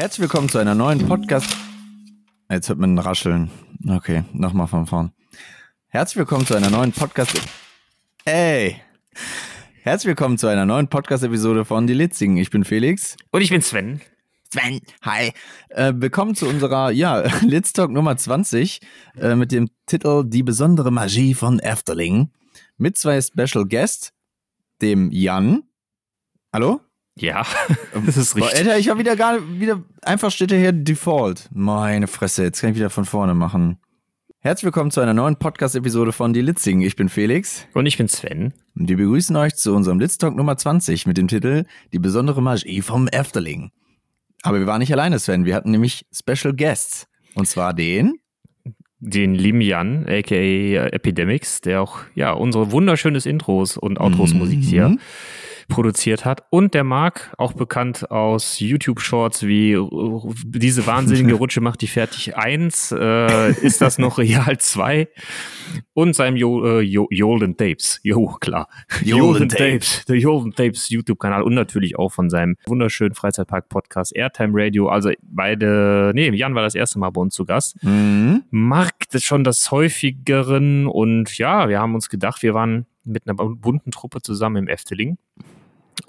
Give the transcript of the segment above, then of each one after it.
Herzlich willkommen zu einer neuen Podcast. Jetzt hört man ein Rascheln. Okay, nochmal von vorn. Herzlich willkommen zu einer neuen Podcast. Ey! Herzlich willkommen zu einer neuen Podcast-Episode von Die Litzigen. Ich bin Felix. Und ich bin Sven. Sven, hi. Äh, willkommen zu unserer, ja, Litz Talk Nummer 20 äh, mit dem Titel Die besondere Magie von Efteling. Mit zwei Special Guests, dem Jan. Hallo? Ja, das ist richtig. Alter, ich habe wieder gar wieder einfach steht hier Default. Meine Fresse, jetzt kann ich wieder von vorne machen. Herzlich willkommen zu einer neuen Podcast-Episode von Die Litzigen. Ich bin Felix Und ich bin Sven. und wir begrüßen euch zu unserem Litz Talk Nummer 20 mit dem Titel Die besondere Magie vom Efteling. Aber wir waren nicht alleine, Sven. Wir hatten nämlich Special Guests. Und zwar den. Den lieben Jan, aka Epidemics, der auch ja unsere wunderschönes Intros und Outros Musik hier Mhm. Produziert hat. Und der Marc, auch bekannt aus YouTube-Shorts wie äh, diese wahnsinnige Rutsche macht die fertig 1, äh, ist das noch Real 2 und seinem jo, äh, jo, Jolden Tapes. Jo, klar. Jolden Tapes. Der Jolden Tapes YouTube-Kanal und natürlich auch von seinem wunderschönen Freizeitpark-Podcast Airtime Radio. Also beide, nee, Jan war das erste Mal bei uns zu Gast. Mhm. Marc das schon das häufigeren und ja, wir haben uns gedacht, wir waren mit einer bunten Truppe zusammen im Efteling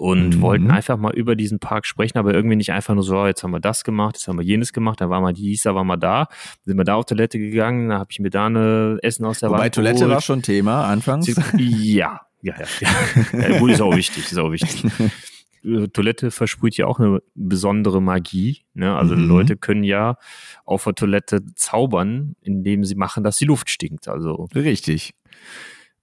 und Mhm. wollten einfach mal über diesen Park sprechen, aber irgendwie nicht einfach nur so, oh, jetzt haben wir das gemacht, jetzt haben wir jenes gemacht, dann war mal dies, da war mal da, sind wir da auf Toilette gegangen, da habe ich mir da eine Essen aus der Wobei Wand Toilette geholt. war schon Thema anfangs. Ja, ja, ja. ja. ja gut, ist auch wichtig, ist auch wichtig. Äh, Toilette versprüht ja auch eine besondere Magie. Ne? Also Mhm. Leute können ja auf der Toilette zaubern, indem sie machen, dass die Luft stinkt. Also Richtig.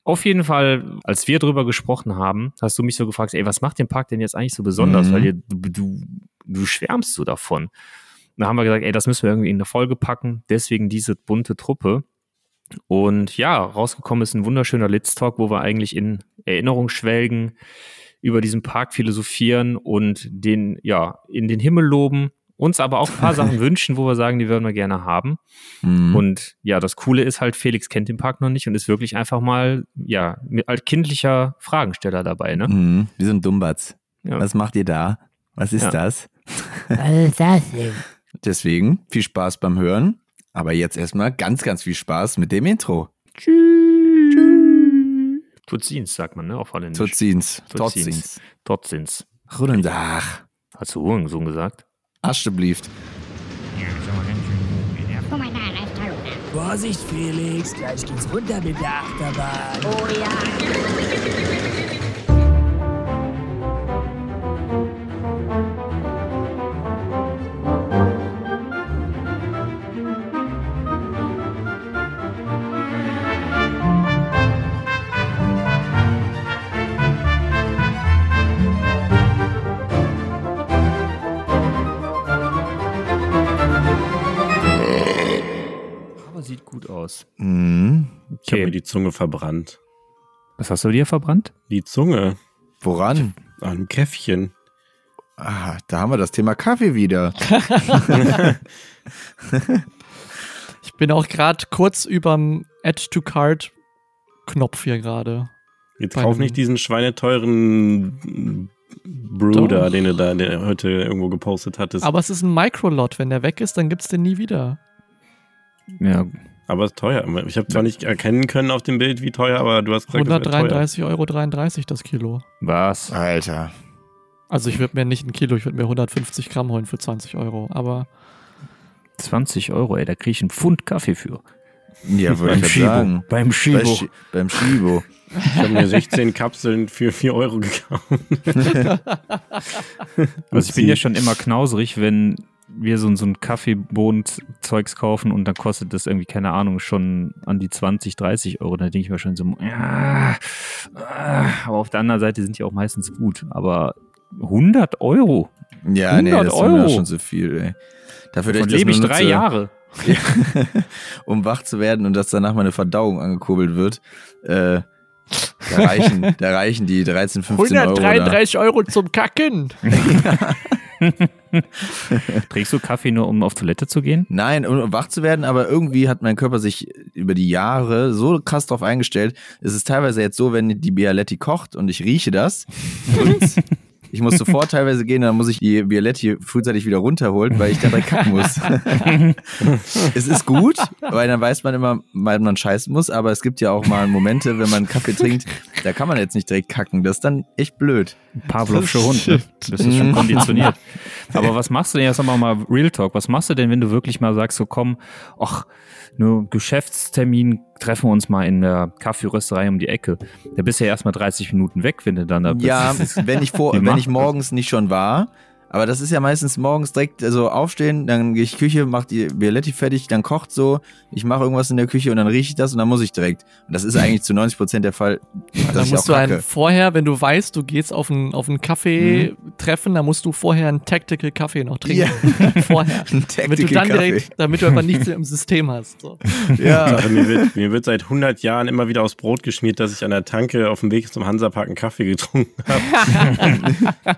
Auf jeden Fall, als wir drüber gesprochen haben, hast du mich so gefragt, ey, was macht den Park denn jetzt eigentlich so besonders? Mhm. Weil ihr, du, du, du schwärmst so davon. Da haben wir gesagt, ey, das müssen wir irgendwie in eine Folge packen. Deswegen diese bunte Truppe. Und ja, rausgekommen ist ein wunderschöner Litz Talk, wo wir eigentlich in Erinnerung schwelgen, über diesen Park philosophieren und den, ja, in den Himmel loben, uns aber auch ein paar Sachen wünschen, wo wir sagen, die würden wir gerne haben. Mhm. Und ja, das Coole ist halt, Felix kennt den Park noch nicht und ist wirklich einfach mal, ja, mit als kindlicher Fragensteller dabei, ne? Mhm. Wie so ein Dummbatz. Ja. Was macht ihr da? Was ist Ja. das? Was ist das denn? Deswegen viel Spaß beim Hören. Aber jetzt erstmal ganz, ganz viel Spaß mit dem Intro. Tutzins, sagt man, ne? Auf Holländisch. Tutzins. Tutzins. Tutzins. Tutzins. Goedendag. Hast du Hurensohn gesagt? Oh toll. Vorsicht, Felix, gleich geht's runter mit der Achterbahn. Oh ja. Sieht gut aus. Mhm. Ich habe mir Okay. die Zunge verbrannt. Was hast du dir verbrannt? Die Zunge Woran? an einem Käffchen. Ah, da haben wir das Thema Kaffee wieder. Ich bin auch gerade kurz überm Add-to-Card-Knopf hier gerade. Jetzt kauf nicht diesen schweineteuren Bruder, Doch. den du da heute irgendwo gepostet hattest. Aber, Aber es ist ein Microlot. Wenn der weg ist, dann gibt's den nie wieder. Ja, ist teuer. Ich habe zwar nicht erkennen können auf dem Bild, wie teuer, aber du hast gesagt, es wäre teuer. 133,33 Euro das Kilo. was? Alter. Also ich würde mir nicht ein Kilo, ich würde mir 150 Gramm holen für 20 Euro. Aber 20 Euro, ey, da krieg ich einen Pfund Kaffee für. Ja, würde Beim ich Schibo. sagen. Beim Bei Schibo. Schi beim Schibo. Ich habe mir 16 Kapseln für 4 Euro gekauft. Also ich bin ja schon immer knauserig, wenn wir so, so ein Kaffeebohnen-Zeugs kaufen und dann kostet das irgendwie, keine Ahnung, schon an die 20, 30 Euro. Da denke ich mir schon so, ja, ah, aber auf der anderen Seite sind die auch meistens gut. Aber 100 Euro? Ja, nee, 100 das ist mir Euro. schon zu viel, ey. Dafür, Davon ich das lebe ich drei nutze, Jahre. um wach zu werden und dass danach meine Verdauung angekurbelt wird. Äh, da, reichen, da reichen die 13, 15 Euro. Da. 133 Euro zum Kacken. Trinkst du Kaffee nur, um auf Toilette zu gehen? Nein, um wach zu werden, aber irgendwie hat mein Körper sich über die Jahre so krass drauf eingestellt. Es ist teilweise jetzt so, wenn die Bialetti kocht und ich rieche das und Ich muss sofort teilweise gehen, dann muss ich die Bialetti frühzeitig wieder runterholen, weil ich dabei kacken muss. es ist gut, weil dann weiß man immer, weil man scheißen muss, aber es gibt ja auch mal Momente, wenn man Kaffee trinkt, da kann man jetzt nicht direkt kacken. Das ist dann echt blöd. Pavlovsche Hund, ne? Das ist schon konditioniert. Aber was machst du denn, jetzt sagen wir mal Real Talk, was machst du denn, wenn du wirklich mal sagst, so komm, ach, nur Geschäftstermin, treffen wir uns mal in der Kaffeerösterei um die Ecke. Da bist du ja erstmal 30 Minuten weg, wenn du dann da bist. Ja, wenn ich vor, wenn ich morgens nicht schon war. Aber das ist ja meistens morgens direkt, also aufstehen, dann gehe ich Küche, mach die Bialetti fertig, dann kocht so, ich mache irgendwas in der Küche und dann rieche ich das und dann muss ich direkt. Und das ist eigentlich zu 90 Prozent der Fall. Dann musst du einen vorher, wenn du weißt, du gehst auf ein, auf ein Kaffee-Treffen, dann musst du vorher einen Tactical Kaffee noch trinken. Vorher. Ein Damit du Tactical dann Kaffee. direkt, damit du einfach nichts mehr im System hast. So. Ja. Also mir, wird, mir wird seit 100 Jahren immer wieder aufs Brot geschmiert, dass ich an der Tanke auf dem Weg zum Hansapark einen Kaffee getrunken habe.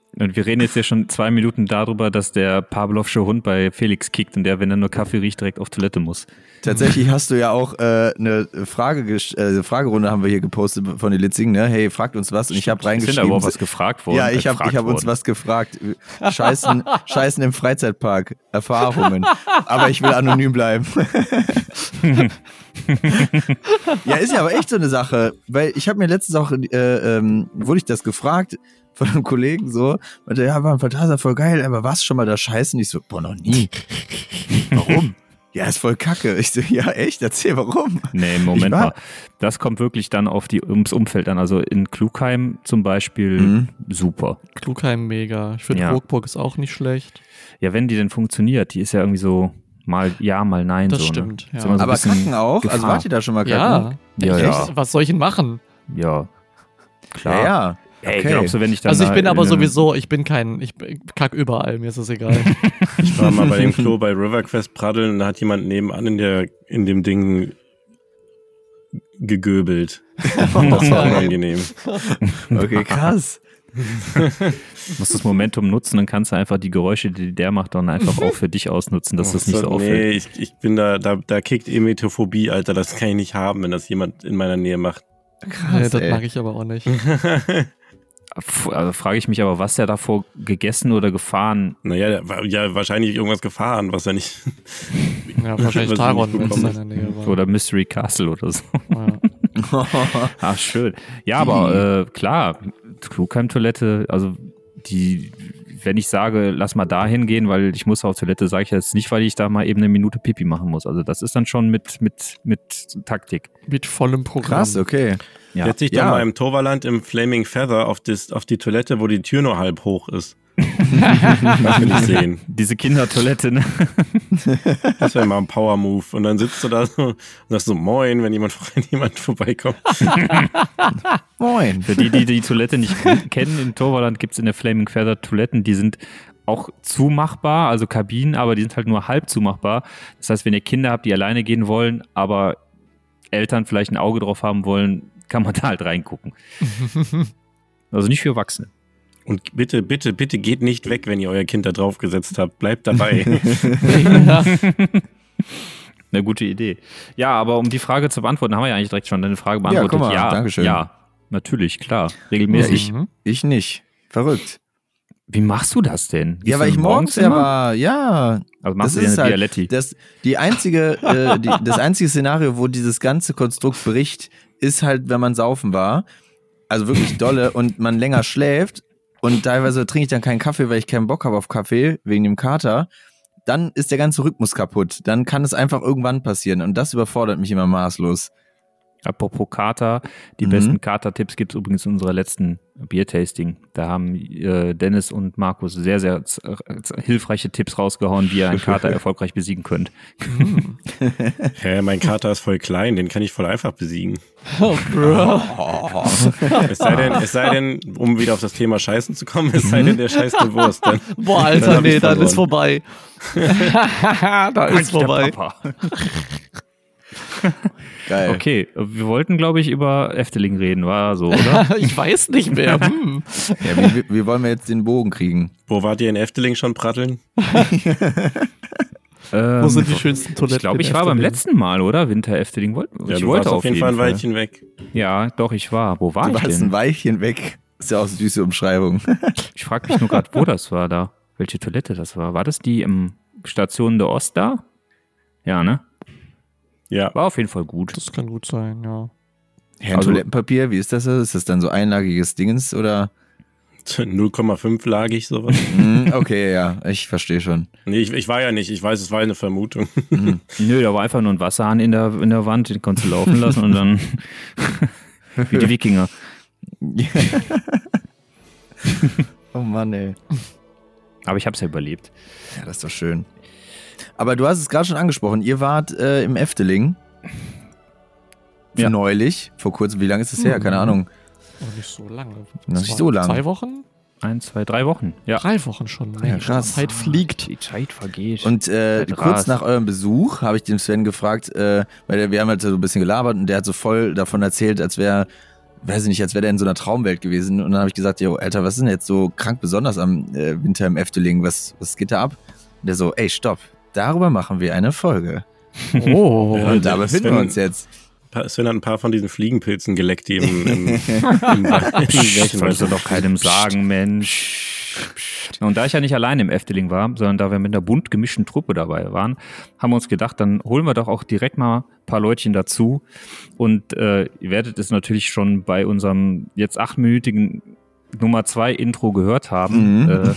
Und wir reden jetzt ja schon zwei Minuten darüber, dass der Pavlovsche Hund bei Felix kickt und der, wenn er nur Kaffee riecht, direkt auf Toilette muss. Tatsächlich hast du ja auch äh, eine Frage, äh, Fragerunde haben wir hier gepostet von den Litzigen, ne? Hey, fragt uns was und ich habe reingeschrieben. aber auch was gefragt worden. ja, ich äh, habe hab uns was gefragt. Scheißen, Scheißen im Freizeitpark, Erfahrungen. Aber ich will anonym bleiben. ja, ist ja aber echt so eine Sache, weil ich habe mir letztens auch, äh, ähm, wurde ich das gefragt von einem Kollegen so, meinte, ja, war ein Fantasia voll geil, aber warst schon mal da scheißen? Ich so, boah, noch nie. Warum? Ja, ist voll kacke. Ich so, ja, echt? Erzähl, warum? Nee, Moment mal. Das kommt wirklich dann auf die, ums Umfeld an. Also in Klugheim zum Beispiel Mhm. super. Klugheim mega. Ich finde Ja. Rockburg ist auch nicht schlecht. Ja, wenn die denn funktioniert, die ist ja irgendwie so mal ja, mal nein. Das so, stimmt, Ne? Ja. so aber kacken auch? Also Gefahr. wart ihr da schon mal kacken? Ja. Ja, Echt? ja. Was soll ich denn machen? Ja, klar. Ja, ja. Ey, Okay. glaubst du, wenn ich dann Also ich bin aber sowieso, ich bin kein, ich kack überall, mir ist das egal. Ich war mal bei dem Klo bei RiverQuest praddeln und da hat jemand nebenan in, der, in dem Ding gegöbelt. Das war unangenehm. Okay, krass. musst das Momentum nutzen, dann kannst du einfach die Geräusche, die der macht, dann einfach auch für dich ausnutzen, dass das nicht so nee, auffällt. ich, ich bin da, da, da kickt Emetophobie, Alter. Das kann ich nicht haben, wenn das jemand in meiner Nähe macht. Krass, nee, das ey. mag ich aber auch nicht. Also frage ich mich aber, was der davor gegessen oder gefahren Naja, der war ja wahrscheinlich irgendwas gefahren, was er nicht. Ja, wahrscheinlich Taron, wenn es in Nähe war. oder Mystery Castle oder so. Ja. Ach, schön. Ja, aber äh, klar, Klugheim-Toilette, also die, wenn ich sage, lass mal da hingehen, weil ich muss auf Toilette, sage ich jetzt nicht, weil ich da mal eben eine Minute Pipi machen muss. Also das ist dann schon mit, mit, mit Taktik. Mit vollem Programm. Krass, okay. Ja. Setz dich Ja. doch mal im Toverland im Flaming Feather auf, das, auf die Toilette, wo die Tür nur halb hoch ist. Das will ich sehen. Diese Kindertoilette, ne? Das wäre mal ein Power-Move. Und dann sitzt du da so und sagst so, moin, wenn jemand, wenn jemand vorbeikommt. Moin. Für die, die die Toilette nicht kennen, in Torvaland gibt es in der Flaming Feather Toiletten, die sind auch zumachbar, also Kabinen, aber die sind halt nur halb zumachbar. Das heißt, wenn ihr Kinder habt, die alleine gehen wollen, aber Eltern vielleicht ein Auge drauf haben wollen, kann man da halt reingucken. Also nicht für Erwachsene. Und bitte, bitte, bitte geht nicht weg, wenn ihr euer Kind da drauf gesetzt habt. Bleibt dabei. ja. Eine gute Idee. Ja, aber um die Frage zu beantworten, haben wir ja eigentlich direkt schon deine Frage Ja, beantwortet. guck mal, ja, Dankeschön. ja, natürlich, klar, Ja, regelmäßig. ich, Mhm. ich nicht. Verrückt. Wie machst du das denn? Gehst Ja, weil ich morgens ja immer? war, ja. Also machst das du ist eine halt- Bialetti? Das, die einzige, äh, die, das einzige Szenario, wo dieses ganze Konstrukt bricht, ist halt, wenn man saufen war. Also wirklich dolle und man länger schläft und teilweise trinke ich dann keinen Kaffee, weil ich keinen Bock habe auf Kaffee, wegen dem Kater. Dann ist der ganze Rhythmus kaputt. Dann kann es einfach irgendwann passieren und das überfordert mich immer maßlos. Apropos Kater, die Mhm. besten Kater-Tipps gibt es übrigens in unserer letzten Bier-Tasting. Da haben äh, Dennis und Markus sehr, sehr hilfreiche Tipps rausgehauen, wie ihr einen Kater erfolgreich besiegen könnt. Hä, mein Kater ist voll klein, den kann ich voll einfach besiegen. Oh, Bro. Es sei denn, es sei denn, um wieder auf das Thema Scheißen zu kommen, es sei denn, der scheißt eine Wurst. Dann, Boah, Dann Alter, ich nee, dann ist vorbei. da ist vorbei. Geil. Okay, wir wollten, glaube ich, über Efteling reden, war so, oder? ich weiß nicht mehr. Hm. Ja, wie, wie, wollen wir jetzt den Bogen kriegen? wo wart ihr in Efteling schon pratteln? ähm, Wo sind die schönsten Toiletten? ich glaube, ich war beim letzten Mal, oder? Winter Efteling. Wollt, Ja, ich du wollte warst auf jeden Fall ein Weilchen weg. Ja, doch, ich war. Wo war Du ich warst ein denn? Weilchen weg. Ist ja auch eine süße Umschreibung. Ich frage mich nur gerade, wo das war da. Welche Toilette das war. War das die im Station der Ost da? Ja, ne? Ja. War auf jeden Fall gut. Das kann gut sein, ja. Herr Also- Toilettenpapier, wie ist das? Ist das dann so einlagiges Dingens oder? 0,5 lagig sowas. Hm, okay, ja, ich verstehe schon. nee, ich, ich war ja nicht. Ich weiß, es war eine Vermutung. Nö, da war einfach nur ein Wasserhahn in der, in der Wand, den konntest du laufen lassen und dann wie die Wikinger. Oh Mann, ey. Aber ich habe es ja überlebt. Ja, das ist doch schön. Aber du hast es gerade schon angesprochen. Ihr wart äh, im Efteling. Ja. Neulich. Vor kurzem. Wie lange ist das her? Keine Mhm. Ahnung. Aber nicht so lange. Noch nicht so lange. Zwei Wochen? Ein, zwei, drei Wochen. Ja. Drei Wochen schon. Ja, Mensch, krass. die Zeit fliegt. Die Zeit vergeht. Und äh, Zeit kurz nach eurem Besuch habe ich den Sven gefragt, äh, weil der, wir haben halt so ein bisschen gelabert und der hat so voll davon erzählt, als wäre, weiß ich nicht, als wäre der in so einer Traumwelt gewesen. Und dann habe ich gesagt, jo, Alter, was ist denn jetzt so krank besonders am äh, Winter im Efteling? Was, was geht da ab? Und der so, ey, stopp, darüber machen wir eine Folge. Oh. Ja, und da der befinden Sven- wir uns jetzt. Sven hat ein paar von diesen Fliegenpilzen geleckt, die im, im, im, im, Das solltest du doch keinem sagen, Mensch. Und da ich ja nicht allein im Efteling war, sondern da wir mit einer bunt gemischten Truppe dabei waren, haben wir uns gedacht, dann holen wir doch auch direkt mal ein paar Leutchen dazu. Und äh, ihr werdet es natürlich schon bei unserem jetzt achtminütigen Nummer zwei Intro gehört haben. Mhm. Äh,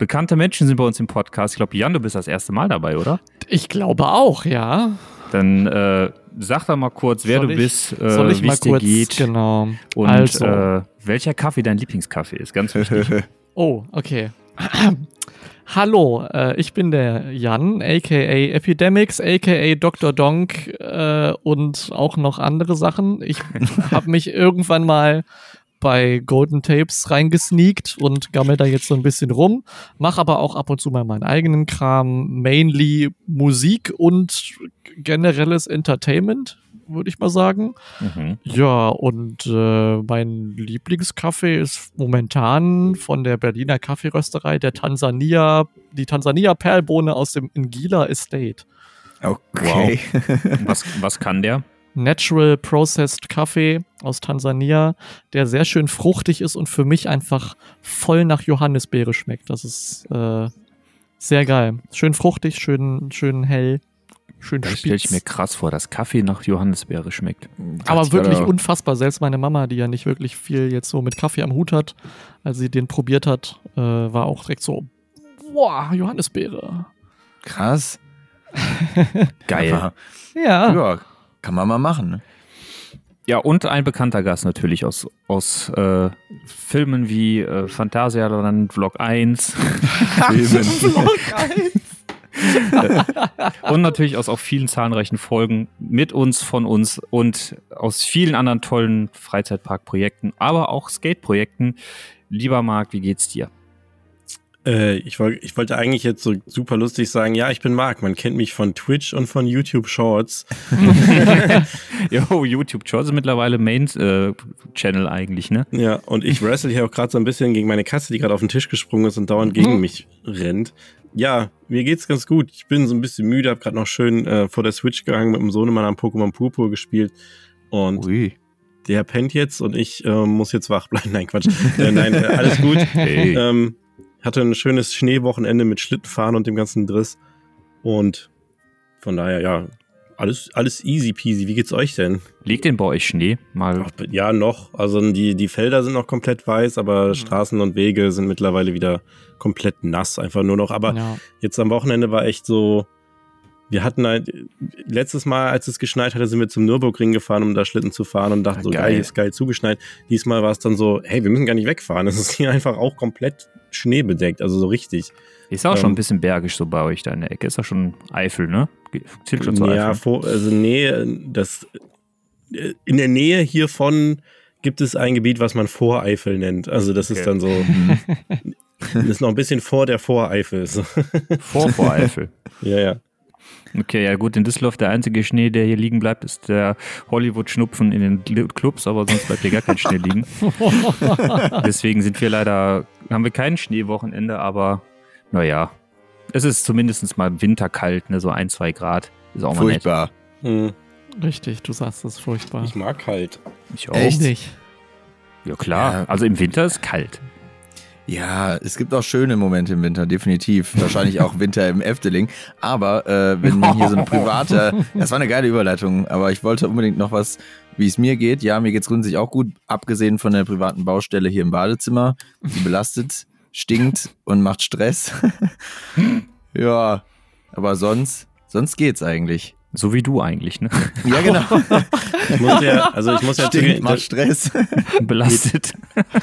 bekannte Menschen sind bei uns im Podcast. Ich glaube, Jan, du bist das erste Mal dabei, oder? Ich glaube auch, ja. Dann äh, sag doch mal kurz, wer Soll du ich- bist, äh, wie es dir geht genau. und also, äh, welcher Kaffee dein Lieblingskaffee ist. Ganz wichtig. oh, okay. Hallo, äh, ich bin der Jan, aka Epidemics, aka Dr. Donk äh, und auch noch andere Sachen. Ich habe mich irgendwann mal bei Golden Tapes reingesneakt und gammel da jetzt so ein bisschen rum, mache aber auch ab und zu mal meinen eigenen Kram, mainly Musik und generelles Entertainment, würde ich mal sagen. Mhm. Ja, und äh, mein Lieblingskaffee ist momentan von der Berliner Kaffeerösterei der Tansania, die Tansania Perlbohne aus dem Ingila Estate. Okay. Was, was kann der? Natural Processed Kaffee aus Tansania, der sehr schön fruchtig ist und für mich einfach voll nach Johannisbeere schmeckt. Das ist äh, sehr geil. Schön fruchtig, schön, schön hell, schön Das stelle ich spitz. mir krass vor, dass Kaffee nach Johannisbeere schmeckt. Aber wirklich un unfassbar. Selbst meine Mama, die ja nicht wirklich viel jetzt so mit Kaffee am Hut hat, als sie den probiert hat, äh, war auch direkt so, boah, Johannisbeere. Krass. Geil. Ja. ja, kann man mal machen. Ne? Ja, und ein bekannter Gast natürlich aus, aus äh, Filmen wie äh, Phantasialand Vlog 1 und natürlich aus auch vielen zahlreichen Folgen mit uns, von uns und aus vielen anderen tollen Freizeitparkprojekten, aber auch Skateprojekten. Lieber Marc, wie geht's dir? Äh, ich, wollt, ich wollte eigentlich jetzt so super lustig sagen, ja, ich bin Marc. Man kennt mich von Twitch und von YouTube Shorts. Jo, YouTube Shorts ist mittlerweile Main-Channel eigentlich, ne? Ja, und ich wrestle hier auch gerade so ein bisschen gegen meine Katze, die gerade auf den Tisch gesprungen ist und dauernd gegen Mhm. mich rennt. Ja, mir geht's ganz gut. Ich bin so ein bisschen müde, hab gerade noch schön äh, vor der Switch gehangen mit dem Sohnemann am Pokémon Purpur gespielt. Und Ui. der pennt jetzt und ich äh, muss jetzt wach bleiben. Nein, Quatsch. äh, nein, äh, alles gut. Hey. Ähm, hatte ein schönes Schneewochenende mit Schlittenfahren und dem ganzen Driss. Und von daher, ja, alles, alles easy peasy. Wie geht's euch denn? Liegt denn bei euch Schnee? Mal. Ach, ja, noch. Also die, die Felder sind noch komplett weiß, aber Straßen und Wege sind mittlerweile wieder komplett nass. Einfach nur noch. Aber ja. jetzt am Wochenende war echt so. Wir hatten halt, letztes Mal, als es geschneit hatte, sind wir zum Nürburgring gefahren, um da Schlitten zu fahren und dachten Ja, so, geil. geil, ist geil zugeschneit. Diesmal war es dann so, hey, wir müssen gar nicht wegfahren. Es ist hier einfach auch komplett schneebedeckt, also so richtig. Ist auch schon Ähm, ein bisschen bergisch so bei euch da in der Ecke. Ist ja schon Eifel, ne? Zählt schon zu ja, Eifel. vor, also nee, das, äh, in der Nähe hiervon gibt es ein Gebiet, was man Voreifel nennt. Also das ist Okay. dann so, das ist noch ein bisschen vor der Voreifel. So. Vor, vor Eifel. ja, ja. Okay, ja gut, in Düsseldorf der einzige Schnee, der hier liegen bleibt, ist der Hollywood-Schnupfen in den Cl- Clubs, aber sonst bleibt hier gar kein Schnee liegen. Deswegen sind wir leider, haben wir kein Schneewochenende, aber naja, es ist zumindest mal winterkalt, ne, so ein, zwei Grad. Ist auch mal nett. Furchtbar. Hm, Richtig, du sagst das ist furchtbar. Ich mag halt. Ich auch. Echt? nicht. Ja, klar. Ja. Also im Winter ist kalt. Ja, es gibt auch schöne Momente im Winter, definitiv. Wahrscheinlich auch Winter im Efteling. Aber äh, wenn man hier so eine private, das war eine geile Überleitung, aber ich wollte unbedingt noch was, wie es mir geht. Ja, mir geht's grundsätzlich auch gut, abgesehen von der privaten Baustelle hier im Badezimmer. Die belastet, stinkt und macht Stress. ja, aber sonst, sonst geht's eigentlich. So wie du eigentlich, ne? Ja, genau. Ich muss ja, also ich muss ja zugeben, macht Stress. Belastet.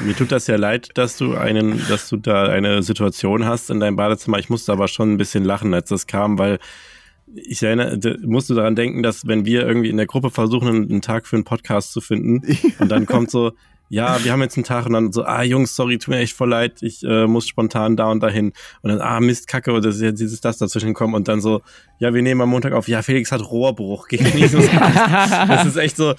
Mir tut das ja leid, dass du einen, dass du da eine Situation hast in deinem Badezimmer. Ich musste aber schon ein bisschen lachen, als das kam, weil ich erinnere, musst du daran denken, dass wenn wir irgendwie in der Gruppe versuchen, einen, einen Tag für einen Podcast zu finden und dann kommt so, ja, wir haben jetzt einen Tag und dann so, ah Jungs, sorry, tut mir echt voll leid, ich äh, muss spontan da und dahin und dann, ah Mist, Kacke, oder ist jetzt dieses das dazwischen kommen und dann so, ja, wir nehmen am Montag auf, ja, Felix hat Rohrbruch. Geht nicht so. das ist echt so,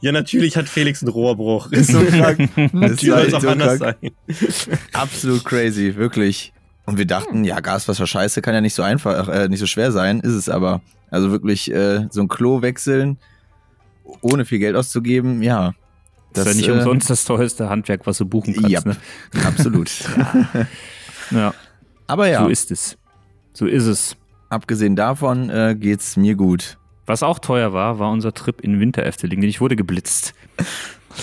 ja, natürlich hat Felix einen Rohrbruch. Ist so krank. Das Natürlich soll es auch so anders krank. sein. Absolut crazy, wirklich. Und wir dachten, ja, Gaswasser scheiße kann ja nicht so einfach, äh, nicht so schwer sein, ist es aber. Also wirklich äh, so ein Klo wechseln, ohne viel Geld auszugeben, ja. Das, ist ja nicht äh, umsonst das teuerste Handwerk, was du buchen kannst. Ja, Ne? absolut. Ja, aber ja, so ist es. So ist es. abgesehen davon äh, geht's mir gut. Was auch teuer war, war unser Trip in Winter Efteling, denn ich wurde geblitzt.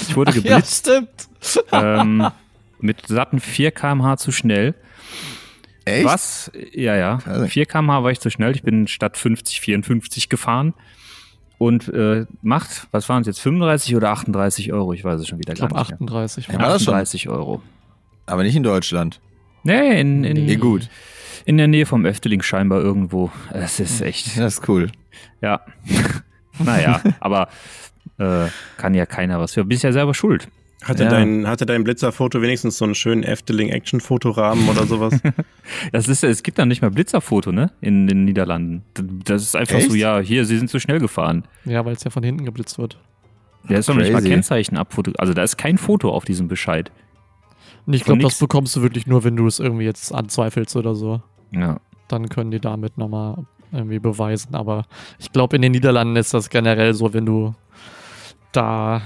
Ich wurde Ja, geblitzt stimmt. ähm, mit satten 4 km/h zu schnell. Echt? Was? Ja, ja. Krass. 4 km/h war ich zu schnell. Ich bin statt 50, 54 gefahren. Und äh, macht, was waren es jetzt, 35 oder 38 Euro? Ich weiß es schon wieder Ich gar glaube nicht mehr. 38. Ja, war das schon? 38 Euro. Aber nicht in Deutschland. Nee, in, in, Eh gut. in der Nähe vom Efteling scheinbar irgendwo. Es ist echt, Das ist cool. ja. naja, aber äh, kann ja keiner was für. Bist ja selber schuld. Hatte, Ja. dein, hatte dein Blitzerfoto wenigstens so einen schönen Efteling-Action-Fotorahmen oder sowas? Das ist, es gibt da nicht mal Blitzerfoto, ne? In den Niederlanden. Das ist einfach Echt? so, ja, hier, sie sind zu schnell gefahren. Ja, weil es ja von hinten geblitzt wird. Der ist doch nicht mal. Kennzeichen abfoto. Also da ist kein Foto auf diesem Bescheid. Und ich glaube, das bekommst du wirklich nur, wenn du es irgendwie jetzt anzweifelst oder so. Ja. Dann können die damit nochmal irgendwie beweisen. Aber ich glaube, in den Niederlanden ist das generell so, wenn du da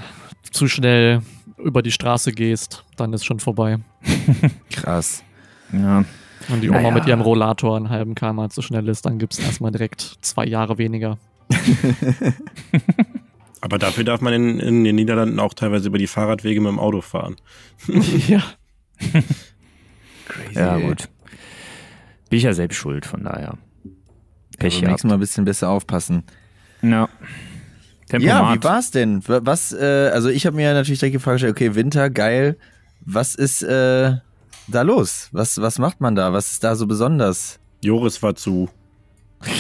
zu schnell über die Straße gehst, dann ist schon vorbei. Krass. ja. Und die Oma Naja. mit ihrem Rollator einen halben km zu schnell ist, dann gibt es erstmal direkt zwei Jahre weniger. Aber dafür darf man in, in den Niederlanden auch teilweise über die Fahrradwege mit dem Auto fahren. ja. Crazy. Ja, gut. Bin ich ja selbst schuld, von daher. Pech Beim gehabt. nächsten Mal ein bisschen besser aufpassen. Ja. Ja, Tempomat. wie war's denn? Was, äh, also ich habe mir natürlich direkt die Frage gestellt, okay, Winter, geil. Was ist äh, da los? Was, was macht man da? Was ist da so besonders? Joris war zu.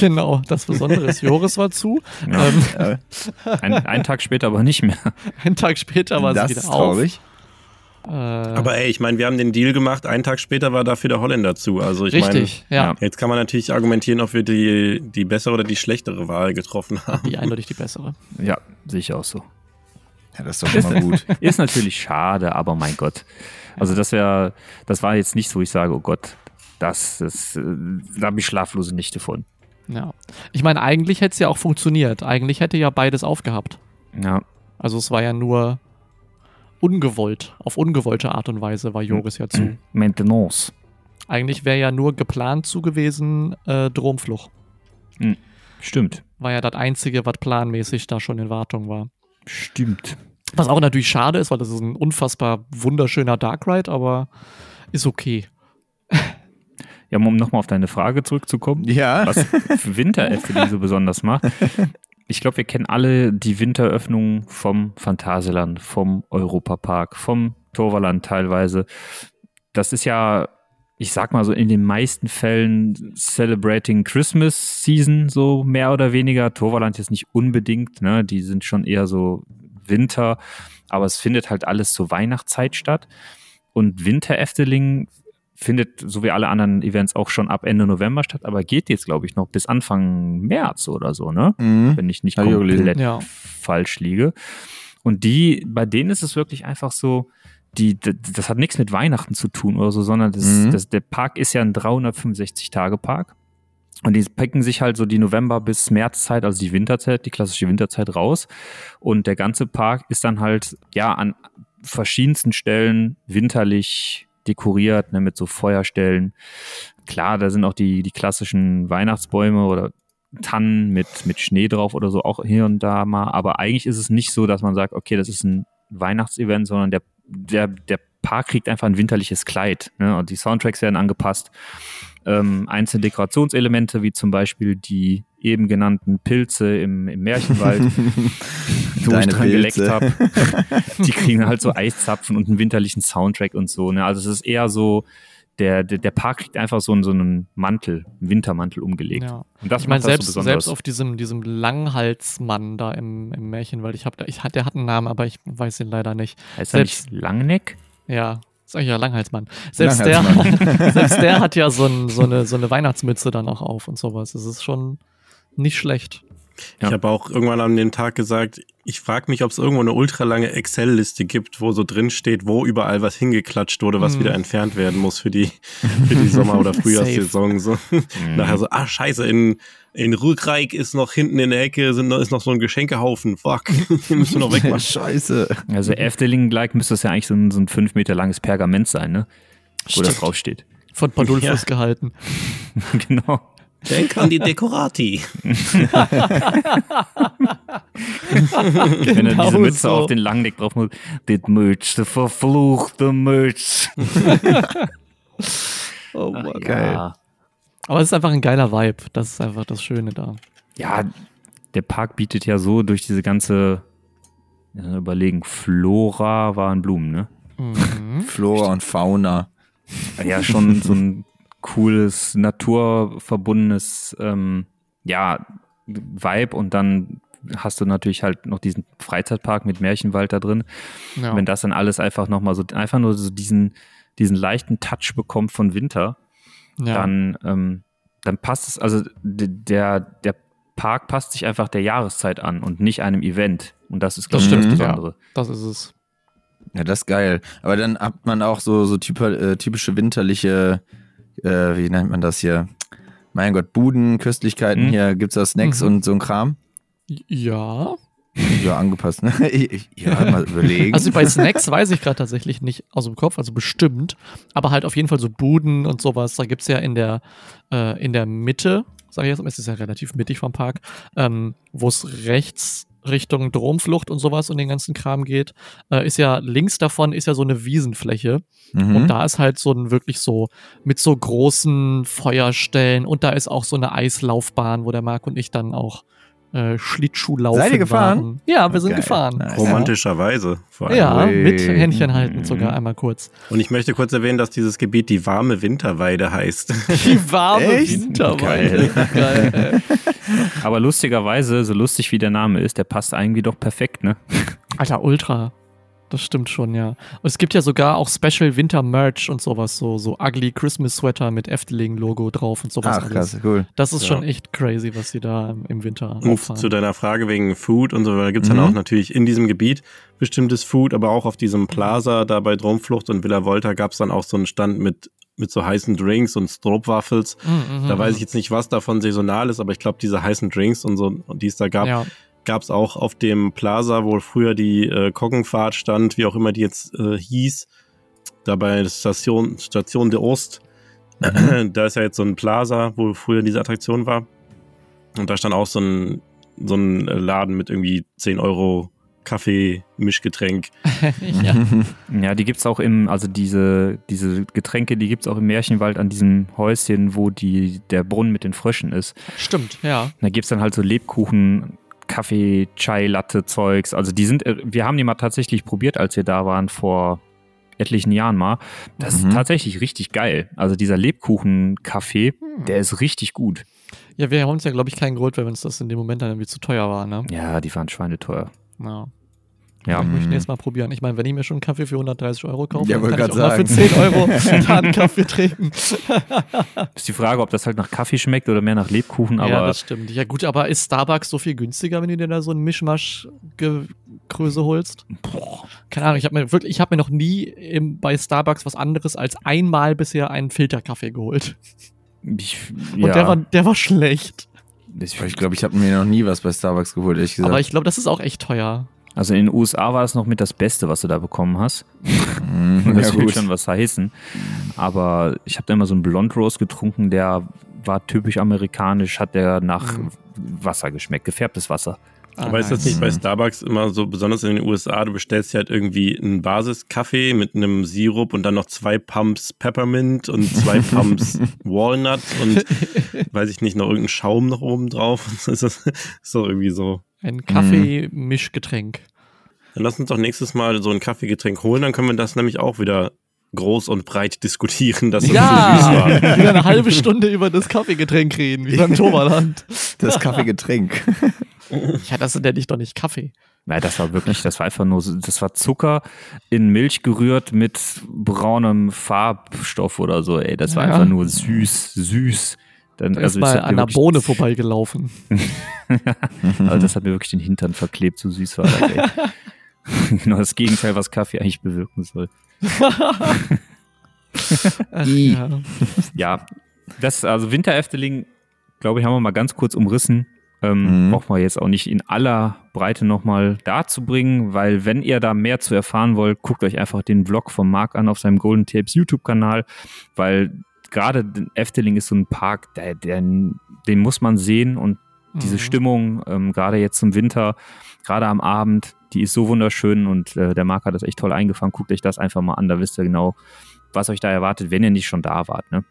Genau, das Besondere ist, Joris war zu. Ja. Ähm, ein, einen Tag später aber nicht mehr. einen Tag später war das sie wieder ist traurig. auf. Äh, Aber ey, ich meine, wir haben den Deal gemacht, einen Tag später war dafür der Holländer zu. Also ich meine, richtig, ja. jetzt kann man natürlich argumentieren, ob wir die, die bessere oder die schlechtere Wahl getroffen haben. Die eindeutig die bessere. Ja, sehe ich auch so. Ja, das ist doch schon mal gut. Ist natürlich schade, aber mein Gott. Also das wäre, das war jetzt nicht so, ich sage, oh Gott, das, das äh, da habe ich schlaflose Nächte von. Ja. Ich meine, eigentlich hätte es ja auch funktioniert. Eigentlich hätte ja beides aufgehabt. Ja, Also es war ja nur ungewollt. Auf ungewollte Art und Weise war Joris ja zu. Maintenance. Eigentlich wäre ja nur geplant zu gewesen, äh, Dromfluch. Stimmt. War ja das Einzige, was planmäßig da schon in Wartung war. Stimmt. Was auch natürlich schade ist, weil das ist ein unfassbar wunderschöner Dark Ride, aber ist okay. Ja, um nochmal auf deine Frage zurückzukommen, Ja, was Winter Efteling so besonders macht. Ich glaube, wir kennen alle die Winteröffnungen vom Phantasialand, vom Europapark, vom Torvaland teilweise. Das ist ja, ich sag mal so, in den meisten Fällen celebrating Christmas Season, so mehr oder weniger. Torvaland jetzt nicht unbedingt, ne? Die sind schon eher so Winter, aber es findet halt alles zur Weihnachtszeit statt. Und Winter Efteling findet, so wie alle anderen Events, auch schon ab Ende November statt, aber geht jetzt, glaube ich, noch bis Anfang März oder so, ne? mhm. Wenn ich nicht Hab komplett Ja. falsch liege. Und die, bei denen ist es wirklich einfach so, die, das hat nichts mit Weihnachten zu tun oder so, sondern das, Mhm. das, der Park ist ja ein 365-Tage-Park. Und die picken sich halt so die November- bis Märzzeit, also die Winterzeit, die klassische Winterzeit raus. Und der ganze Park ist dann halt, ja, an verschiedensten Stellen winterlich dekoriert, ne, mit so Feuerstellen. Klar, da sind auch die, die klassischen Weihnachtsbäume oder Tannen mit, mit Schnee drauf oder so auch hier und da mal. Aber eigentlich ist es nicht so, dass man sagt, okay, das ist ein Weihnachtsevent, sondern der, der, der Park kriegt einfach ein winterliches Kleid. Ne? Und die Soundtracks werden angepasst. Ähm, einzelne Dekorationselemente, wie zum Beispiel die eben genannten Pilze im, im Märchenwald, wo ich dran geleckt habe, die kriegen halt so Eiszapfen und einen winterlichen Soundtrack und so. Ne? Also es ist eher so, der, der, der Park kriegt einfach so, einen- so einen Mantel, einen Wintermantel umgelegt. Ja. Und das ich meine, macht das selbst, so besonders. selbst auf diesem, diesem Langhalsmann da im, im Märchen, weil ich habe, ich hat, der hat einen Namen, aber ich weiß ihn leider nicht. heißt er selbst- nicht Langneck? Ja, sag ich ja, Langhalsmann. Selbst der, Langhalsmann. selbst der hat ja so, ein, so, eine, so eine Weihnachtsmütze dann auch auf und sowas. Das ist schon nicht schlecht. Ja. Ich habe auch irgendwann an dem Tag gesagt, ich frage mich, ob es irgendwo eine ultralange Excel-Liste gibt, wo so drin steht, wo überall was hingeklatscht wurde, was Mhm. wieder entfernt werden muss für die, für die Sommer- oder Frühjahrssaison. So. Nachher so, ah scheiße, in, in Rückreich ist noch hinten in der Ecke sind, noch- ist noch so ein Geschenkehaufen. Fuck, den müssen wir noch wegmachen. Scheiße. Also Efteling-like müsste das ja eigentlich so ein, so ein fünf Meter langes Pergament sein, ne? Wo das Stimmt. draufsteht. Von Padulfus Ja. gehalten. genau. Denk an die Dekorati. Wenn er diese Mütze so. auf den Langneck drauf muss. Das Merch, der verfluchte Merch. Oh Ach, Mann. geil. Ja. Aber es ist einfach ein geiler Vibe. Das ist einfach das Schöne da. ja, der Park bietet ja so durch diese ganze, ja, überlegen, Flora waren Blumen, ne? Mhm. Flora und Fauna. Ja, schon so ein cooles, naturverbundenes, ähm, ja, Vibe und dann hast du natürlich halt noch diesen Freizeitpark mit Märchenwald da drin. Ja. Wenn das dann alles einfach nochmal so, einfach nur so diesen, diesen leichten Touch bekommt von Winter, ja. dann, ähm, dann passt es, also der, der Park passt sich einfach der Jahreszeit an und nicht einem Event. Und das ist, glaube Das ich, das Besondere. das ist es. Ja, das ist geil. Aber dann hat man auch so, so typ, äh, typische winterliche, äh, wie nennt man das hier? Mein Gott, Buden, Köstlichkeiten Mhm. hier, gibt's da Snacks Mhm. und so ein Kram? Ja. Ja, angepasst, ne? Ich- ja, mal überlegen. Also bei Snacks weiß ich gerade tatsächlich nicht aus dem Kopf, also bestimmt. Aber halt auf jeden Fall so Buden und sowas. Da gibt es ja in der, äh, in der Mitte, sag ich jetzt mal, es ist ja relativ mittig vom Park, ähm, wo es rechts Richtung Dromflucht und sowas und den ganzen Kram geht, äh, ist ja links davon ist ja so eine Wiesenfläche. mhm. Und da ist halt so ein wirklich so mit so großen Feuerstellen und da ist auch so eine Eislaufbahn, wo der Marc und ich dann auch äh, Schlittschuhlaufen Seid ihr gefahren? waren. Ja, wir sind Geil. gefahren. Nice. Romantischerweise vor allem. Ja, Ui. mit Händchen halten sogar Mhm. einmal kurz. Und ich möchte kurz erwähnen, dass dieses Gebiet die warme Winterweide heißt. Die warme Echt? Winterweide. Geil. ey. Aber lustigerweise, so lustig wie der Name ist, der passt irgendwie doch perfekt, ne? Alter, Ultra. Das stimmt schon, ja. Und es gibt ja sogar auch Special Winter Merch und sowas, so, so ugly Christmas Sweater mit Efteling-Logo drauf und sowas. Ach, alles. krass, cool. Das ist Ja. schon echt crazy, was die da im- Winter auffahren. zu deiner Frage wegen Food und so, da gibt's Mhm. dann auch natürlich in diesem Gebiet bestimmtes Food, aber auch auf diesem Plaza da bei Dromflucht und Villa Volta gab's dann auch so einen Stand mit, mit so heißen Drinks und Stroopwafels. Mhm, Da mhm, weiß ich jetzt nicht, was davon saisonal ist, aber ich glaube, diese heißen Drinks und so, die es da gab, Ja, gab's auch auf dem Plaza, wo früher die äh, Koggenfahrt stand, wie auch immer die jetzt äh, hieß, da bei der Station, Station de Ost. da ist ja jetzt so ein Plaza, wo früher diese Attraktion war. Und da stand auch so ein, so ein äh, Laden mit irgendwie 10 Euro Kaffee, Mischgetränk. ja. Ja, die gibt's auch im, also diese, diese Getränke, die gibt's auch im Märchenwald an diesem Häuschen, wo die, der Brunnen mit den Fröschen ist. Stimmt, ja. Da gibt's dann halt so Lebkuchen, Kaffee, Chai, Latte, Zeugs. Also die sind, äh, wir haben die mal tatsächlich probiert, als wir da waren vor etlichen Jahren mal. Das Mhm. ist tatsächlich richtig geil. Also dieser Lebkuchen-Kaffee, Hm. der ist richtig gut. Ja, wir haben uns ja, glaube ich, keinen geholt, weil uns das in dem Moment dann irgendwie zu teuer war, ne? Ja, die waren schweineteuer. Ja. Ja. Ich möchte Mhm. nächstes Mal probieren. Ich meine, wenn ich mir schon einen Kaffee für 130 Euro kaufe, Ja, dann kann ich auch grad mal für sagen. 10 Euro einen Kaffee trinken. Ist die Frage, ob das halt nach Kaffee schmeckt oder mehr nach Lebkuchen, aber ja, das stimmt. Ja gut, aber ist Starbucks so viel günstiger, wenn du dir da so ein Mischmasch-Größe holst? Keine Ahnung, ich habe mir wirklich, ich habe mir noch nie im, bei Starbucks was anderes als einmal bisher einen Filterkaffee geholt. ich, Und ja, der, war, der war schlecht. ich, Ich glaube, ich habe mir noch nie was bei Starbucks geholt, ehrlich gesagt. Aber ich glaube, das ist auch echt teuer. Also in den USA war es noch mit das Beste, was du da bekommen hast. Mhm, Das ja, will schon was heißen. Aber ich habe da immer so einen Blond Rose getrunken, der war typisch amerikanisch, hat der nach Mhm. Wasser geschmeckt, gefärbtes Wasser. Ah, Aber ist das nicht bei Starbucks immer so, besonders in den USA, du bestellst ja halt irgendwie einen Basiskaffee mit einem Sirup und dann noch zwei Pumps Peppermint und zwei Pumps Walnut und weiß ich nicht, noch irgendeinen Schaum noch oben drauf. Das ist, doch irgendwie so. Ein Kaffee-Mischgetränk. Dann lass uns doch nächstes Mal so ein Kaffeegetränk holen, dann können wir das nämlich auch wieder groß und breit diskutieren, dass das Ja, so süß war. wieder eine halbe Stunde über das Kaffeegetränk reden, wie beim Toberland. Das Kaffeegetränk. Ja, das nenne ich doch nicht Kaffee. Nein, das war wirklich, das war einfach nur, das war Zucker in Milch gerührt mit braunem Farbstoff oder so. Ey, das war Ja. einfach nur süß, süß. Dann, Da ist also, es mal an der Bohne vorbeigelaufen. Also das hat mir wirklich den Hintern verklebt, so süß war das, ey. genau das Gegenteil, was Kaffee eigentlich bewirken soll. Ach, ja. Ja, das, also Winter Efteling, glaube ich, haben wir mal ganz kurz umrissen. Ähm, Mhm. Brauchen wir jetzt auch nicht in aller Breite nochmal darzubringen, weil wenn ihr da mehr zu erfahren wollt, guckt euch einfach den Vlog von Marc an auf seinem Golden Tapes YouTube-Kanal, weil gerade Efteling ist so ein Park, der, der, den muss man sehen und diese Mhm. Stimmung, ähm, gerade jetzt im Winter, gerade am Abend, die ist so wunderschön und äh, der Marc hat das echt toll eingefangen. Guckt euch das einfach mal an, da wisst ihr genau, was euch da erwartet, wenn ihr nicht schon da wart. Ne?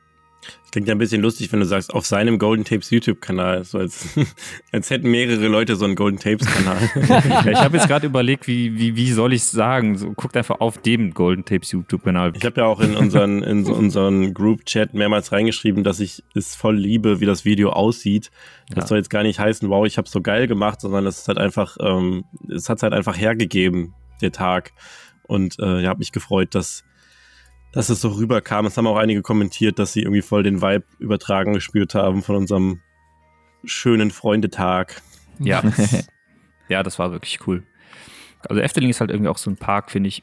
Klingt ja ein bisschen lustig, wenn du sagst, auf seinem Golden Tapes YouTube-Kanal. So als, als hätten mehrere Leute so einen Golden Tapes-Kanal. Ja, ich habe jetzt gerade überlegt, wie, wie, wie soll ich es sagen? So, guckt einfach auf dem Golden Tapes YouTube-Kanal. Ich habe ja auch in unseren, in so unseren Group-Chat mehrmals reingeschrieben, dass ich es voll liebe, wie das Video aussieht. Das Ja. soll jetzt gar nicht heißen, wow, ich habe so geil gemacht, sondern es ist halt einfach, ähm, es hat halt einfach hergegeben, der Tag. Und äh, ja, habe mich gefreut, dass, dass es so rüberkam. Es haben auch einige kommentiert, dass sie irgendwie voll den Vibe übertragen gespürt haben von unserem schönen Freundetag. Ja. ja, das war wirklich cool. Also Efteling ist halt irgendwie auch so ein Park, finde ich.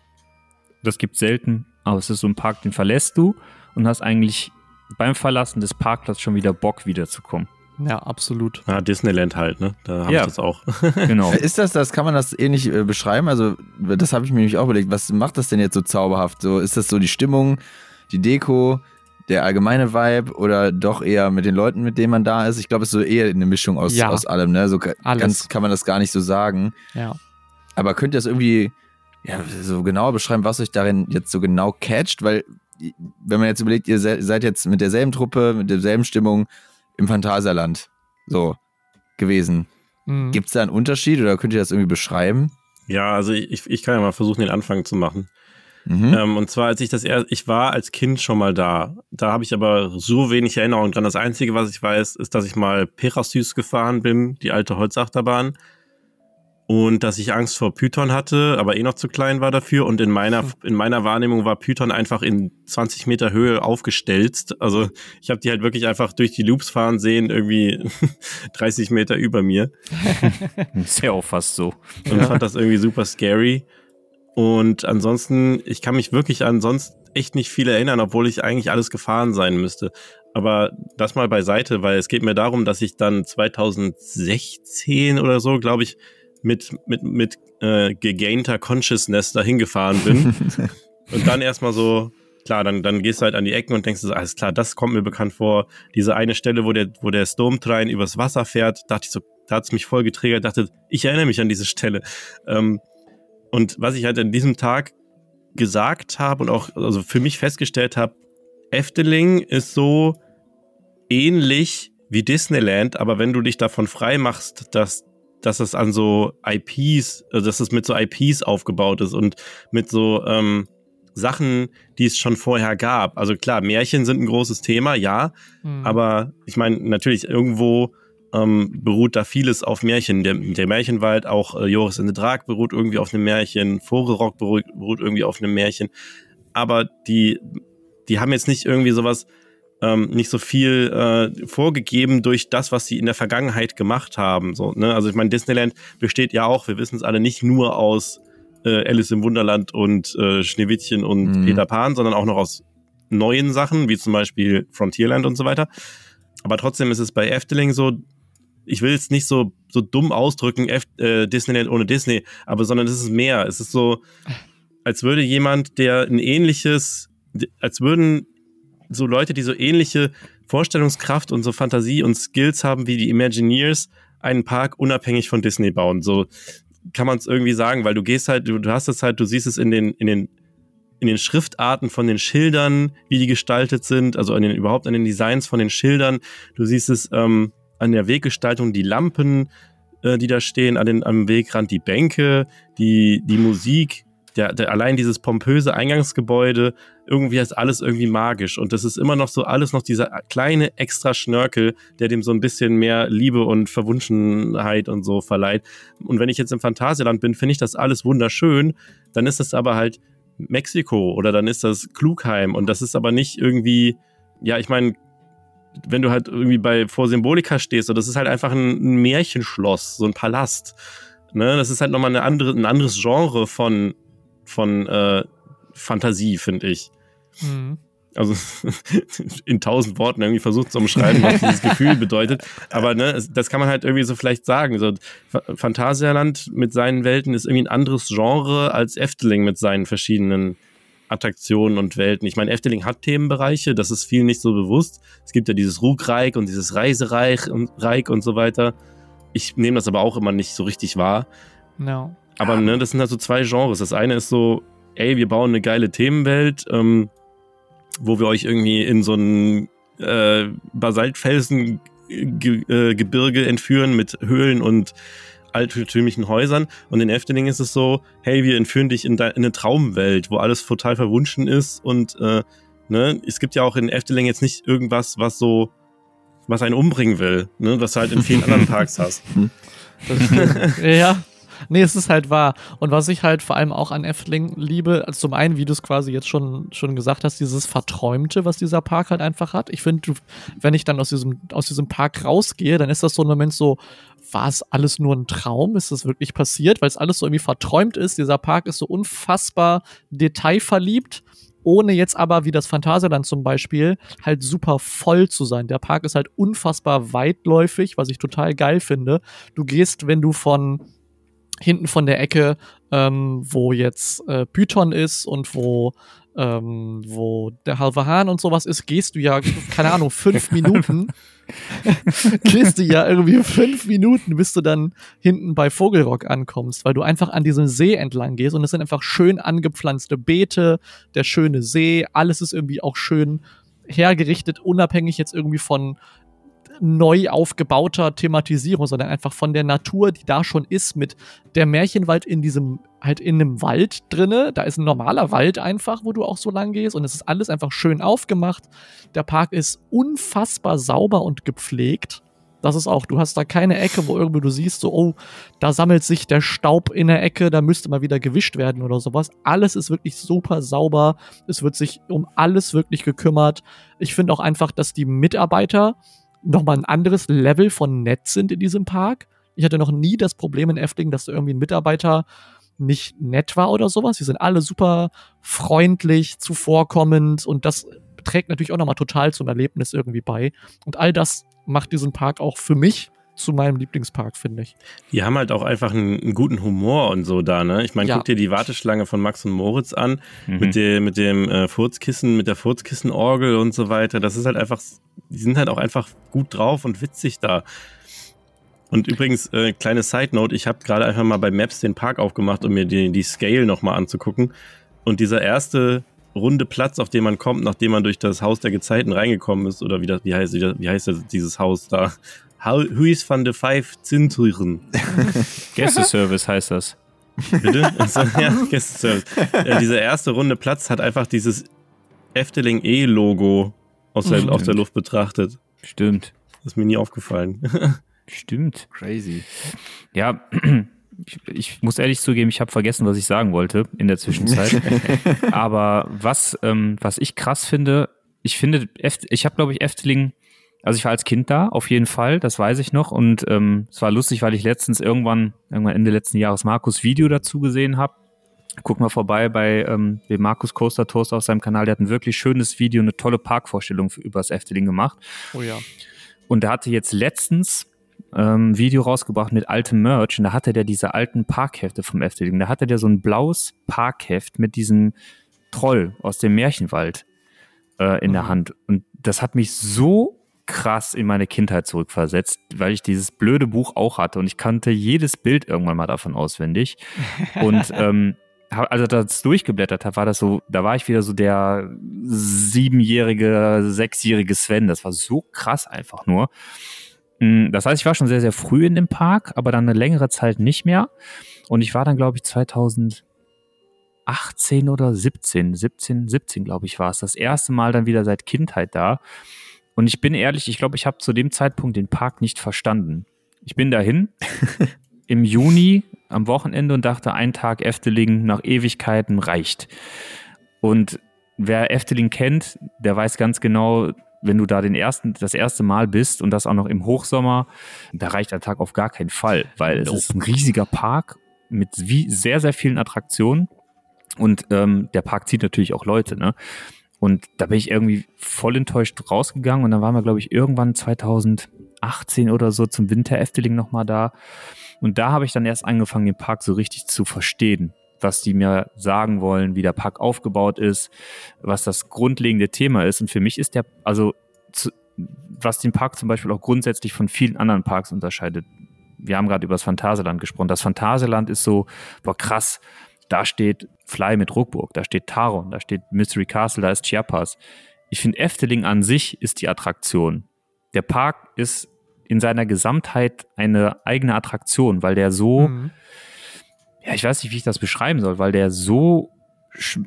Das gibt selten, aber es ist so ein Park, den verlässt du und hast eigentlich beim Verlassen des Parkplatzes schon wieder Bock wiederzukommen. Ja, absolut. Ah, Disneyland halt, ne? Da habe Ja. ich das auch. Genau. Ist das, das kann man das ähnlich äh, beschreiben? Also, das habe ich mir nämlich auch überlegt. Was macht das denn jetzt so zauberhaft? So, ist das so die Stimmung, die Deko, der allgemeine Vibe oder doch eher mit den Leuten, mit denen man da ist? Ich glaube, es ist so eher eine Mischung aus, Ja. aus allem, ne? So Alles. ganz kann man das gar nicht so sagen. Ja. Aber könnt ihr das irgendwie ja, so genauer beschreiben, was euch darin jetzt so genau catcht? Weil, wenn man jetzt überlegt, ihr se- seid jetzt mit derselben Truppe, mit derselben Stimmung im Phantasialand so gewesen. Mhm. Gibt es da einen Unterschied oder könnt ihr das irgendwie beschreiben? Ja, also ich, ich kann ja mal versuchen, den Anfang zu machen. Mhm. Ähm, und zwar, als ich das erst, ich war als Kind schon mal da. Da habe ich aber so wenig Erinnerung dran. Das Einzige, was ich weiß, ist, dass ich mal Perasys gefahren bin, die alte Holzachterbahn. Und dass ich Angst vor Python hatte, aber eh noch zu klein war dafür. Und in meiner, in meiner Wahrnehmung war Python einfach in 20 Meter Höhe aufgestelzt. Also ich habe die halt wirklich einfach durch die Loops fahren sehen, irgendwie 30 Meter über mir. Ist ja auch fast so. und fand das irgendwie super scary. Und ansonsten, ich kann mich wirklich an sonst echt nicht viel erinnern, obwohl ich eigentlich alles gefahren sein müsste. Aber das mal beiseite, weil es geht mir darum, dass ich dann 2016 oder so, glaube ich, mit, mit, mit äh, gegainter Consciousness dahin gefahren bin. und dann erstmal so, klar, dann, dann gehst du halt an die Ecken und denkst so, alles klar, das kommt mir bekannt vor. Diese eine Stelle, wo der, wo der Sturmtrein übers Wasser fährt, dachte ich so, da hat's mich voll getriggert, dachte, ich erinnere mich an diese Stelle. Ähm, und was ich halt an diesem Tag gesagt habe und auch also für mich festgestellt habe, Efteling ist so ähnlich wie Disneyland, aber wenn du dich davon frei machst, dass, dass es an so IPs, also dass es mit so IPs aufgebaut ist und mit so ähm, Sachen, die es schon vorher gab. Also klar, Märchen sind ein großes Thema, ja, Mhm. aber ich meine, natürlich, irgendwo ähm, beruht da vieles auf Märchen. Der, der Märchenwald, auch äh, Joris in the Drag beruht irgendwie auf einem Märchen, Vogelrock beruht, beruht irgendwie auf einem Märchen. Aber die, die haben jetzt nicht irgendwie sowas, ähm, nicht so viel äh, vorgegeben durch das, was sie in der Vergangenheit gemacht haben. So, ne? Also ich meine, Disneyland besteht ja auch, wir wissen es alle, nicht nur aus äh, Alice im Wunderland und äh, Schneewittchen und Mhm. Peter Pan, sondern auch noch aus neuen Sachen, wie zum Beispiel Frontierland und so weiter. Aber trotzdem ist es bei Efteling so, ich will es nicht so, so dumm ausdrücken, F, äh, Disneyland ohne Disney, aber sondern es ist mehr. Es ist so, als würde jemand, der ein ähnliches, als würden so Leute, die so ähnliche Vorstellungskraft und so Fantasie und Skills haben wie die Imagineers, einen Park unabhängig von Disney bauen. So kann man es irgendwie sagen, weil du gehst halt, du, hast es halt, du siehst es in den, in den in den Schriftarten von den Schildern, wie die gestaltet sind, also an den, überhaupt an den Designs von den Schildern. Du siehst es ähm, an der Weggestaltung, die Lampen, äh, die da stehen, an den, am Wegrand die Bänke, die, die Musik, der, der, allein dieses pompöse Eingangsgebäude, irgendwie ist alles irgendwie magisch. Und das ist immer noch so alles noch dieser kleine extra Schnörkel, der dem so ein bisschen mehr Liebe und Verwunschenheit und so verleiht. Und wenn ich jetzt im Phantasialand bin, finde ich das alles wunderschön. Dann ist das aber halt Mexiko oder dann ist das Klugheim. Und das ist aber nicht irgendwie, ja, ich meine, wenn du halt irgendwie bei vor Symbolika stehst, das ist halt einfach ein, ein Märchenschloss, so ein Palast. Ne? Das ist halt nochmal eine andere, ein anderes Genre von, von äh, Fantasie, finde ich. Mhm. Also in tausend Worten irgendwie versucht zu umschreiben, was dieses Gefühl bedeutet. Aber ne, das kann man halt irgendwie so vielleicht sagen. So, Phantasialand mit seinen Welten ist irgendwie ein anderes Genre als Efteling mit seinen verschiedenen Attraktionen und Welten. Ich meine, Efteling hat Themenbereiche, das ist vielen nicht so bewusst. Es gibt ja dieses Rugreich und dieses Reisereich und, Reich und so weiter. Ich nehme das aber auch immer nicht so richtig wahr. No. Aber ne, das sind halt so zwei Genres. Das eine ist so, ey, wir bauen eine geile Themenwelt, ähm, wo wir euch irgendwie in so ein äh, Basaltfelsen Ge äh, entführen mit Höhlen und altertümlichen Häusern. Und in Efteling ist es so, hey, wir entführen dich in, in eine Traumwelt, wo alles total verwunschen ist. Und äh, ne, es gibt ja auch in Efteling jetzt nicht irgendwas, was so, was einen umbringen will, ne, was du halt in vielen anderen Parks hast. ja. Nee, es ist halt wahr. Und was ich halt vor allem auch an Efteling liebe, also zum einen, wie du es quasi jetzt schon, schon gesagt hast, dieses Verträumte, was dieser Park halt einfach hat. Ich finde, wenn ich dann aus diesem, aus diesem Park rausgehe, dann ist das so ein Moment so, war es alles nur ein Traum? Ist das wirklich passiert? Weil es alles so irgendwie verträumt ist. Dieser Park ist so unfassbar detailverliebt, ohne jetzt aber, wie das Phantasialand zum Beispiel, halt super voll zu sein. Der Park ist halt unfassbar weitläufig, was ich total geil finde. Du gehst, wenn du von hinten von der Ecke, ähm, wo jetzt äh, Python ist und wo ähm, wo der halbe Hahn und sowas ist, gehst du ja, keine Ahnung, fünf Minuten. gehst du ja irgendwie fünf Minuten, bis du dann hinten bei Vogelrock ankommst, weil du einfach an diesem See entlang gehst und es sind einfach schön angepflanzte Beete, der schöne See, alles ist irgendwie auch schön hergerichtet, unabhängig jetzt irgendwie von neu aufgebauter Thematisierung, sondern einfach von der Natur, die da schon ist, mit der Märchenwald in diesem, halt in einem Wald drinne. Da ist ein normaler Wald einfach, wo du auch so lang gehst und es ist alles einfach schön aufgemacht. Der Park ist unfassbar sauber und gepflegt. Das ist auch, du hast da keine Ecke, wo irgendwie du siehst, so, oh, da sammelt sich der Staub in der Ecke, da müsste mal wieder gewischt werden oder sowas. Alles ist wirklich super sauber. Es wird sich um alles wirklich gekümmert. Ich finde auch einfach, dass die Mitarbeiter, nochmal ein anderes Level von nett sind in diesem Park. Ich hatte noch nie das Problem in Efteling, dass da irgendwie ein Mitarbeiter nicht nett war oder sowas. Sie sind alle super freundlich, zuvorkommend und das trägt natürlich auch nochmal total zum Erlebnis irgendwie bei. Und all das macht diesen Park auch für mich zu meinem Lieblingspark, finde ich. Die haben halt auch einfach einen, einen, guten Humor und so da, ne? Ich meine, ja. guck dir die Warteschlange von Max und Moritz an, mhm. mit, der, mit dem äh, Furzkissen, mit der Furzkissenorgel und so weiter. Das ist halt einfach, die sind halt auch einfach gut drauf und witzig da. Und übrigens, äh, kleine Side Note, ich habe gerade einfach mal bei Maps den Park aufgemacht, um mir die, die Scale nochmal anzugucken. Und dieser erste runde Platz, auf den man kommt, nachdem man durch das Haus der Gezeiten reingekommen ist, oder wie, das, wie, heißt, wie heißt das, dieses Haus da? Huis van de Five Zinturen. Gästeservice heißt das. Bitte? Also, ja, Gästeservice. Äh, dieser erste runde Platz hat einfach dieses Efteling E-Logo aus der, aus der Luft betrachtet. Stimmt. Das ist mir nie aufgefallen. Stimmt. Crazy. Ja, ich, ich, muss ehrlich zugeben, ich habe vergessen, was ich sagen wollte in der Zwischenzeit. Aber was, ähm, was ich krass finde, ich finde, ich habe, glaube ich, Efteling also ich war als Kind da, auf jeden Fall, das weiß ich noch. Und ähm, es war lustig, weil ich letztens irgendwann, irgendwann Ende letzten Jahres Markus Video dazu gesehen habe. Guck mal vorbei bei ähm, dem Markus Coaster Toast auf seinem Kanal. Der hat ein wirklich schönes Video, eine tolle Parkvorstellung für, über das Efteling gemacht. Oh ja. Und der hatte jetzt letztens ähm, Video rausgebracht mit altem Merch und da hatte der diese alten Parkhefte vom Efteling. Da hatte der so ein blaues Parkheft mit diesem Troll aus dem Märchenwald äh, in der Hand. Und das hat mich so krass in meine Kindheit zurückversetzt, weil ich dieses blöde Buch auch hatte und ich kannte jedes Bild irgendwann mal davon auswendig. Und ähm, als ich das durchgeblättert habe, war das so, da war ich wieder so der siebenjährige, sechsjährige Sven. Das war so krass einfach nur. Mm, Das heißt, ich war schon sehr, sehr früh in dem Park, aber dann eine längere Zeit nicht mehr. Und ich war dann, glaube ich, 2018 oder 17, 17, 17, glaube ich, war es. Das erste Mal dann wieder seit Kindheit da. Und ich bin ehrlich, ich glaube, ich habe zu dem Zeitpunkt den Park nicht verstanden. Ich bin dahin im Juni am Wochenende und dachte, ein Tag Efteling nach Ewigkeiten reicht. Und wer Efteling kennt, der weiß ganz genau, wenn du da den ersten, das erste Mal bist und das auch noch im Hochsommer, da reicht ein Tag auf gar keinen Fall, weil es ist ein riesiger Park mit wie, sehr, sehr vielen Attraktionen und ähm, der Park zieht natürlich auch Leute, ne? Und da bin ich irgendwie voll enttäuscht rausgegangen und dann waren wir, glaube ich, irgendwann 2018 oder so zum Winter Efteling nochmal da. Und da habe ich dann erst angefangen, den Park so richtig zu verstehen, was die mir sagen wollen, wie der Park aufgebaut ist, was das grundlegende Thema ist. Und für mich ist der, also zu, was den Park zum Beispiel auch grundsätzlich von vielen anderen Parks unterscheidet. Wir haben gerade über das Phantasialand gesprochen. Das Phantasialand ist so, boah, krass, da steht Fly mit Ruckburg, da steht Taron, da steht Mystery Castle, da ist Chiapas. Ich finde, Efteling an sich ist die Attraktion. Der Park ist in seiner Gesamtheit eine eigene Attraktion, weil der so, Mhm. ja, ich weiß nicht, wie ich das beschreiben soll, weil der so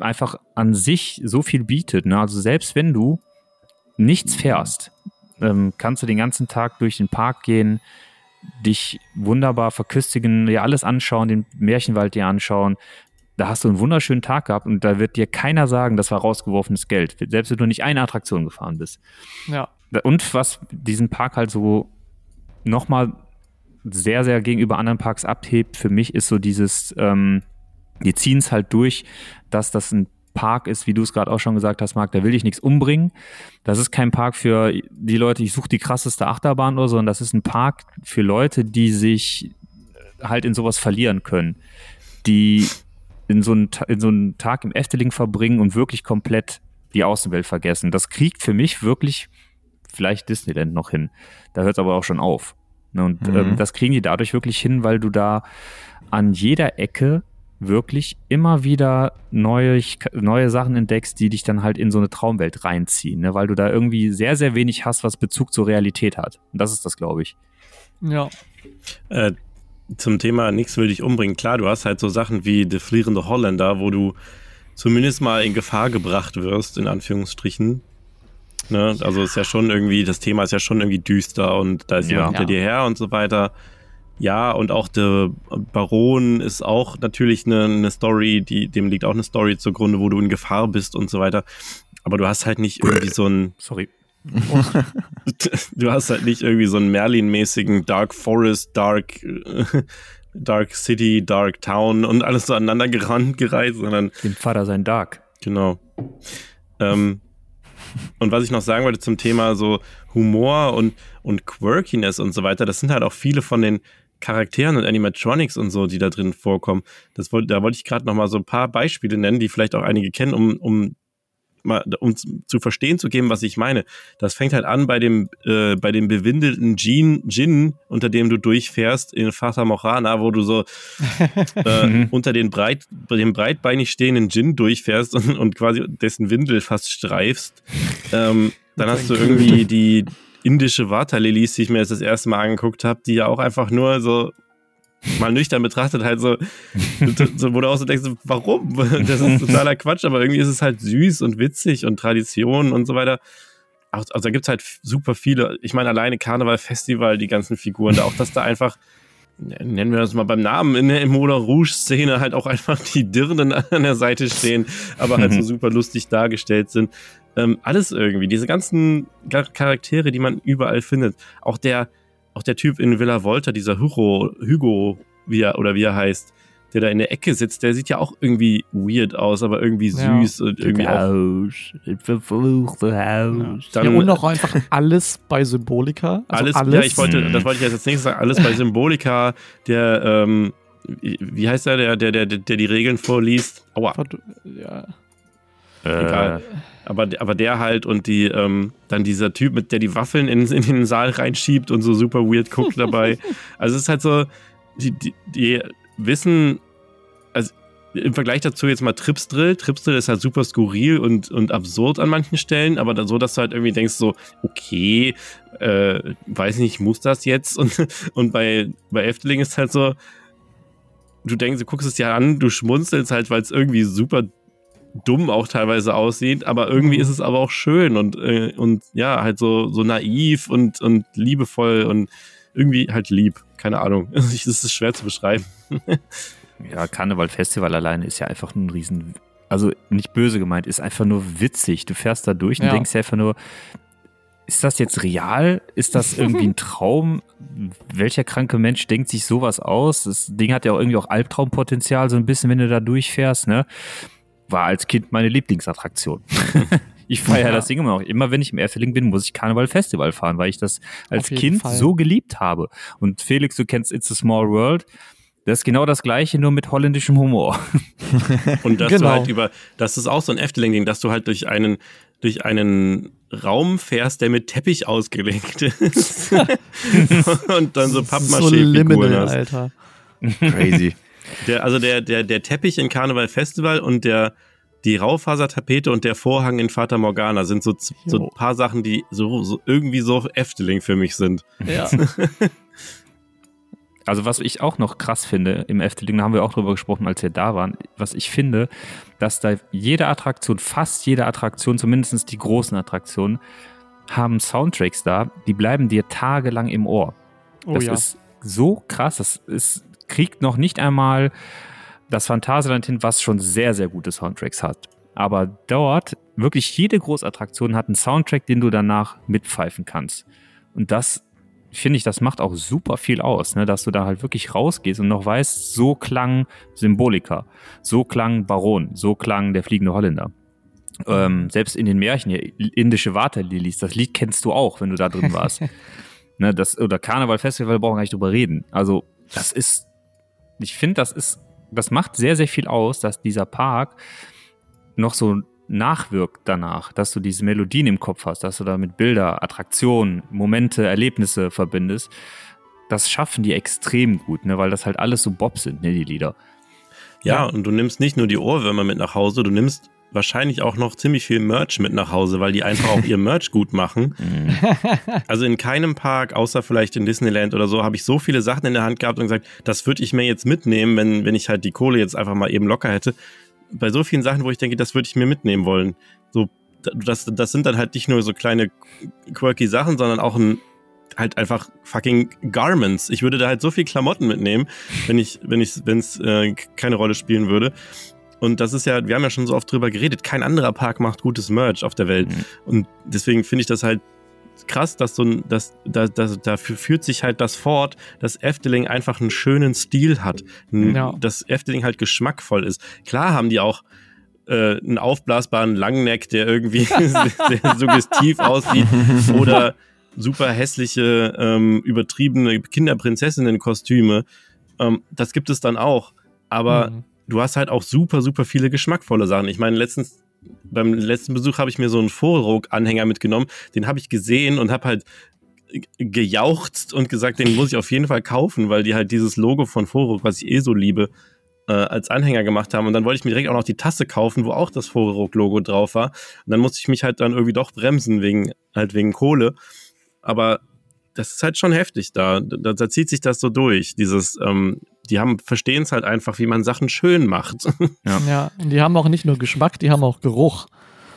einfach an sich so viel bietet. Ne? Also selbst wenn du nichts fährst, ähm, kannst du den ganzen Tag durch den Park gehen, dich wunderbar verköstigen, dir alles anschauen, den Märchenwald dir anschauen. Da hast du einen wunderschönen Tag gehabt und da wird dir keiner sagen, das war rausgeworfenes Geld. Selbst wenn du nicht eine Attraktion gefahren bist. Ja. Und was diesen Park halt so nochmal sehr, sehr gegenüber anderen Parks abhebt, für mich ist so dieses, ähm, die ziehen es halt durch, dass das ein Park ist, wie du es gerade auch schon gesagt hast, Marc, da will ich nichts umbringen. Das ist kein Park für die Leute, ich suche die krasseste Achterbahn oder so, sondern das ist ein Park für Leute, die sich halt in sowas verlieren können. Die in so einen, in so einen Tag im Efteling verbringen und wirklich komplett die Außenwelt vergessen. Das kriegt für mich wirklich vielleicht Disneyland noch hin. Da hört es aber auch schon auf. Ne, Und Mhm. ähm, das kriegen die dadurch wirklich hin, weil du da an jeder Ecke wirklich immer wieder neue, neue Sachen entdeckst, die dich dann halt in so eine Traumwelt reinziehen, ne? weil du da irgendwie sehr, sehr wenig hast, was Bezug zur Realität hat. Und das ist das, glaube ich. Ja. Äh, zum Thema nichts will dich umbringen. Klar, du hast halt so Sachen wie Der flierende Holländer, wo du zumindest mal in Gefahr gebracht wirst, in Anführungsstrichen. Ne? Also ist ja schon irgendwie, das Thema ist ja schon irgendwie düster und da ist Ja. jemand hinter Ja. dir her und so weiter. Ja, und auch der Baron ist auch natürlich eine, eine Story, die, dem liegt auch eine Story zugrunde, wo du in Gefahr bist und so weiter. Aber du hast halt nicht irgendwie so ein, Sorry. Du hast halt nicht irgendwie so einen Merlin-mäßigen Dark Forest, Dark, äh, Dark City, Dark Town und alles so aneinander gerannt, gereiht, sondern Dem Vater sein Dark. genau. Ähm, und was ich noch sagen wollte zum Thema so Humor und, und Quirkiness und so weiter, das sind halt auch viele von den Charakteren und Animatronics und so, die da drin vorkommen. Das wollte, da wollte ich gerade noch mal so ein paar Beispiele nennen, die vielleicht auch einige kennen, um, um mal, um zu verstehen zu geben, was ich meine. Das fängt halt an bei dem, äh, bei dem bewindelten Gin, Gin, unter dem du durchfährst in Fata Morgana, wo du so äh, unter den breit, dem breitbeinig stehenden Gin durchfährst und, und quasi dessen Windel fast streifst. Ähm, dann hast du irgendwie die indische Waterlilies, die ich mir jetzt das erste Mal angeguckt habe, die ja auch einfach nur so mal nüchtern betrachtet halt so, so wo du auch so denkst, warum? Das ist totaler Quatsch, aber irgendwie ist es halt süß und witzig und Tradition und so weiter. Auch, also da gibt's halt super viele, ich meine alleine Karneval, Festival, die ganzen Figuren, da auch, dass da einfach, nennen wir das mal beim Namen, in der Moulin Rouge-Szene halt auch einfach die Dirnen an der Seite stehen, aber halt so super lustig dargestellt sind. Ähm, alles irgendwie, diese ganzen Char- Charaktere, die man überall findet. Auch der, auch der Typ in Villa Volta, dieser Hugo, Hugo wie er, oder wie er heißt, der da in der Ecke sitzt, der sieht ja auch irgendwie weird aus, aber irgendwie Ja. süß und irgendwie auch. Haus, das verfluchte Haus. Dann, ja, und auch einfach alles bei Symbolika. Also alles, alles, ja, ich wollte, das wollte ich jetzt als nächstes sagen, alles bei Symbolika, der, ähm, wie wie heißt der, der, der, der, der die Regeln vorliest? Aua. Ja. Egal. Aber, aber der halt und die, ähm, dann dieser Typ, mit der die Waffeln in, in den Saal reinschiebt und so super weird guckt dabei. Also es ist halt so, die, die, die wissen, also im Vergleich dazu jetzt mal Trips Drill. Trips Drill ist halt super skurril und, und absurd an manchen Stellen, aber dann so, dass du halt irgendwie denkst so, okay, äh, weiß nicht, muss das jetzt? Und, und bei, bei Efteling ist halt so, du denkst, du guckst es dir an, du schmunzelst halt, weil es irgendwie super dumm auch teilweise aussieht, aber irgendwie Mhm. ist es aber auch schön und, äh, und ja, halt so, so naiv und, und liebevoll und irgendwie halt lieb. Keine Ahnung. Das ist schwer zu beschreiben. Ja, Karneval Festival alleine ist ja einfach nur ein Riesen. Also nicht böse gemeint, ist einfach nur witzig. Du fährst da durch und Ja. denkst einfach nur, ist das jetzt real? Ist das irgendwie ein Traum? Welcher kranke Mensch denkt sich sowas aus? Das Ding hat ja auch irgendwie auch Albtraumpotenzial, so ein bisschen, wenn du da durchfährst, ne? War als Kind meine Lieblingsattraktion. ich feiere Ja. das Ding immer noch. Immer wenn ich im Efteling bin, muss ich Karneval Festival fahren, weil ich das als Kind Fall. so geliebt habe. Und Felix, du kennst It's a Small World. Das ist genau das gleiche, nur mit holländischem Humor. Und dass Genau. du halt über, das ist auch so ein Efteling-Ding, dass du halt durch einen, durch einen Raum fährst, der mit Teppich ausgelegt ist. und dann so so Pappmaché-Figuren Liminal, hast. Alter. Crazy. Der, also der, der, der Teppich in Karneval Festival und der, die Raufasertapete und der Vorhang in Fata Morgana sind so, so ein paar Sachen, die so, so irgendwie so Efteling für mich sind. Ja. Also was ich auch noch krass finde im Efteling, da haben wir auch drüber gesprochen, als wir da waren, was ich finde, dass da jede Attraktion, fast jede Attraktion, zumindest die großen Attraktionen, haben Soundtracks da, die bleiben dir tagelang im Ohr. Oh Das ja. ist so krass, das ist, kriegt noch nicht einmal das Phantasialand hin, was schon sehr, sehr gute Soundtracks hat. Aber dort, wirklich jede Großattraktion hat einen Soundtrack, den du danach mitpfeifen kannst. Und das finde ich, das macht auch super viel aus, ne? dass du da halt wirklich rausgehst und noch weißt, so klang Symbolika, so klang Baron, so klang der fliegende Holländer. Ähm, selbst in den Märchen hier, indische Waterlilies, das Lied kennst du auch, wenn du da drin warst. ne, das, oder Karneval Festival brauchen wir gar nicht drüber reden. Also, das ist, ich finde, das ist, das macht sehr, sehr viel aus, dass dieser Park noch so nachwirkt danach, dass du diese Melodien im Kopf hast, dass du damit Bilder, Attraktionen, Momente, Erlebnisse verbindest. Das schaffen die extrem gut, ne, weil das halt alles so Bob sind, ne, die Lieder. Ja, Ja. und du nimmst nicht nur die Ohrwürmer mit nach Hause, du nimmst wahrscheinlich auch noch ziemlich viel Merch mit nach Hause, weil die einfach auch ihr Merch gut machen. Also in keinem Park, außer vielleicht in Disneyland oder so, habe ich so viele Sachen in der Hand gehabt und gesagt, das würde ich mir jetzt mitnehmen, wenn, wenn ich halt die Kohle jetzt einfach mal eben locker hätte. Bei so vielen Sachen, wo ich denke, das würde ich mir mitnehmen wollen. So, das, das sind dann halt nicht nur so kleine quirky Sachen, sondern auch ein, halt einfach fucking Garments. Ich würde da halt so viel Klamotten mitnehmen, wenn ich, wenn ich, wenn es äh, keine Rolle spielen würde. Und das ist ja, wir haben ja schon so oft drüber geredet, kein anderer Park macht gutes Merch auf der Welt. Mhm. Und deswegen finde ich das halt krass, dass so ein, dass, da, da, dafür führt sich halt das fort, dass Efteling einfach einen schönen Stil hat. N- Ja. Dass Efteling halt geschmackvoll ist. Klar haben die auch äh, einen aufblasbaren Langneck, der irgendwie sehr suggestiv aussieht oder super hässliche, ähm, übertriebene Kinderprinzessinnen-Kostüme. Ähm, das gibt es dann auch. Aber Mhm. Du hast halt auch super, super viele geschmackvolle Sachen. Ich meine, letztens, beim letzten Besuch habe ich mir so einen Vorrog-Anhänger mitgenommen. Den habe ich gesehen und habe halt gejauchzt und gesagt, den muss ich auf jeden Fall kaufen, weil die halt dieses Logo von Vorrog, was ich eh so liebe, äh, als Anhänger gemacht haben. Und dann wollte ich mir direkt auch noch die Tasse kaufen, wo auch das Vorrog-Logo drauf war. Und dann musste ich mich halt dann irgendwie doch bremsen, wegen, halt wegen Kohle. Aber das ist halt schon heftig da. Da, da zieht sich das so durch. Dieses, ähm, die haben, verstehen es halt einfach, wie man Sachen schön macht. Ja, und die haben auch nicht nur Geschmack, die haben auch Geruch.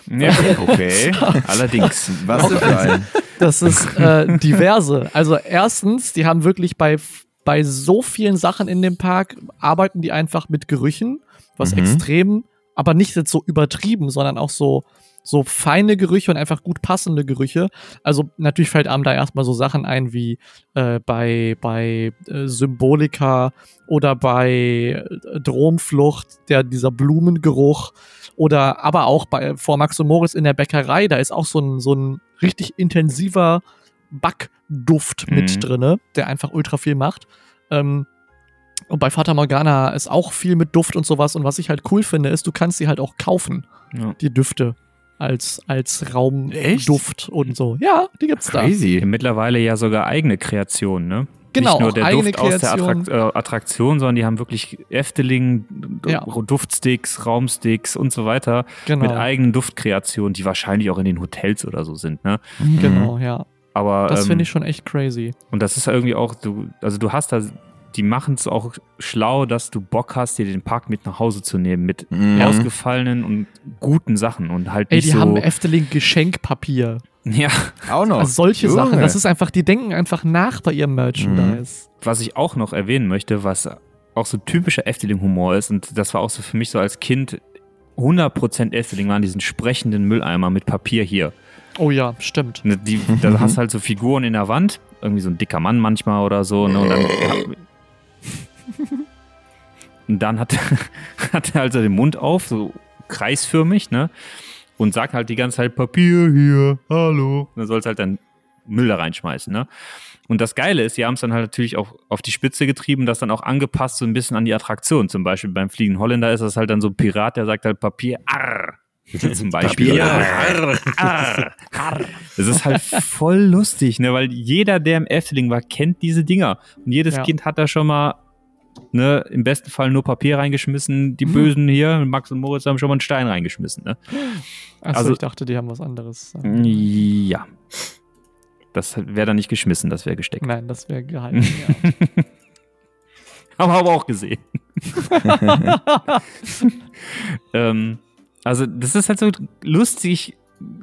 Ja, Okay. allerdings. Was für ein. Das ist äh, diverse. Also erstens, die haben wirklich bei, bei so vielen Sachen in dem Park, arbeiten die einfach mit Gerüchen, was Mhm. extrem, aber nicht jetzt so übertrieben, sondern auch so so feine Gerüche und einfach gut passende Gerüche. Also natürlich fällt einem da erstmal so Sachen ein wie äh, bei, bei äh, Symbolika oder bei äh, Dromflucht, der, dieser Blumengeruch oder aber auch bei vor Max und Moritz in der Bäckerei, da ist auch so ein, so ein richtig intensiver Backduft Mhm. mit drinne, der einfach ultra viel macht. Ähm, und bei Fata Morgana ist auch viel mit Duft und sowas. Und was ich halt cool finde, ist, du kannst sie halt auch kaufen, Ja. die Düfte. Als, als? Raumduft und so. Ja, die gibt's da. Crazy. Mittlerweile ja sogar eigene Kreationen, ne? Genau, Nicht nur der eigene Duft aus der Kreation. Attrakt äh, Attraktion, sondern die haben wirklich Efteling, Ja. Duftsticks, Raumsticks und so weiter Genau, mit eigenen Duftkreationen, die wahrscheinlich auch in den Hotels oder so sind, ne? genau, ja. Aber Das ähm, finde ich schon echt crazy. und das ist ja irgendwie auch, du, also du hast da, die machen es auch schlau, dass du Bock hast, dir den Park mit nach Hause zu nehmen, mit Mhm. ausgefallenen und guten Sachen und halt Ey, nicht die so. haben Efteling Geschenkpapier. ja, Auch noch. Also solche Junge. Sachen. Das ist einfach, die denken einfach nach bei ihrem Merchandise. was ich auch noch erwähnen möchte, was auch so typischer Efteling-Humor ist, und das war auch so für mich so als Kind 100% Efteling, waren diesen sprechenden Mülleimer mit Papier hier. Oh ja, stimmt. Ne, Die, da hast du halt so Figuren in der Wand, irgendwie so ein dicker Mann manchmal oder so, ne, und dann. Und dann hat, hat er also den Mund auf, so kreisförmig, ne? Und sagt halt die ganze Zeit Papier hier, hallo. Und dann sollst halt dann Müll da reinschmeißen, ne? Und das Geile ist, sie haben es dann halt natürlich auch auf die Spitze getrieben, das dann auch angepasst so ein bisschen an die Attraktion. Zum Beispiel beim Fliegen Holländer ist das halt dann so ein Pirat, der sagt halt Papier, arr. Zum Beispiel. Papier. Arr. Das ist halt voll lustig, ne? Weil jeder, der im Efteling war, kennt diese Dinger. Und jedes Ja. Kind hat da schon mal, ne, im besten Fall nur Papier reingeschmissen. Die Bösen hier, Max und Moritz haben schon mal einen Stein reingeschmissen, ne? Achso, Also- ich dachte, die haben was anderes. Ja. Das wäre dann nicht geschmissen, das wäre gesteckt. Nein, das wäre gehalten. ja. Haben wir aber auch gesehen. ähm, also, das ist halt so lustig,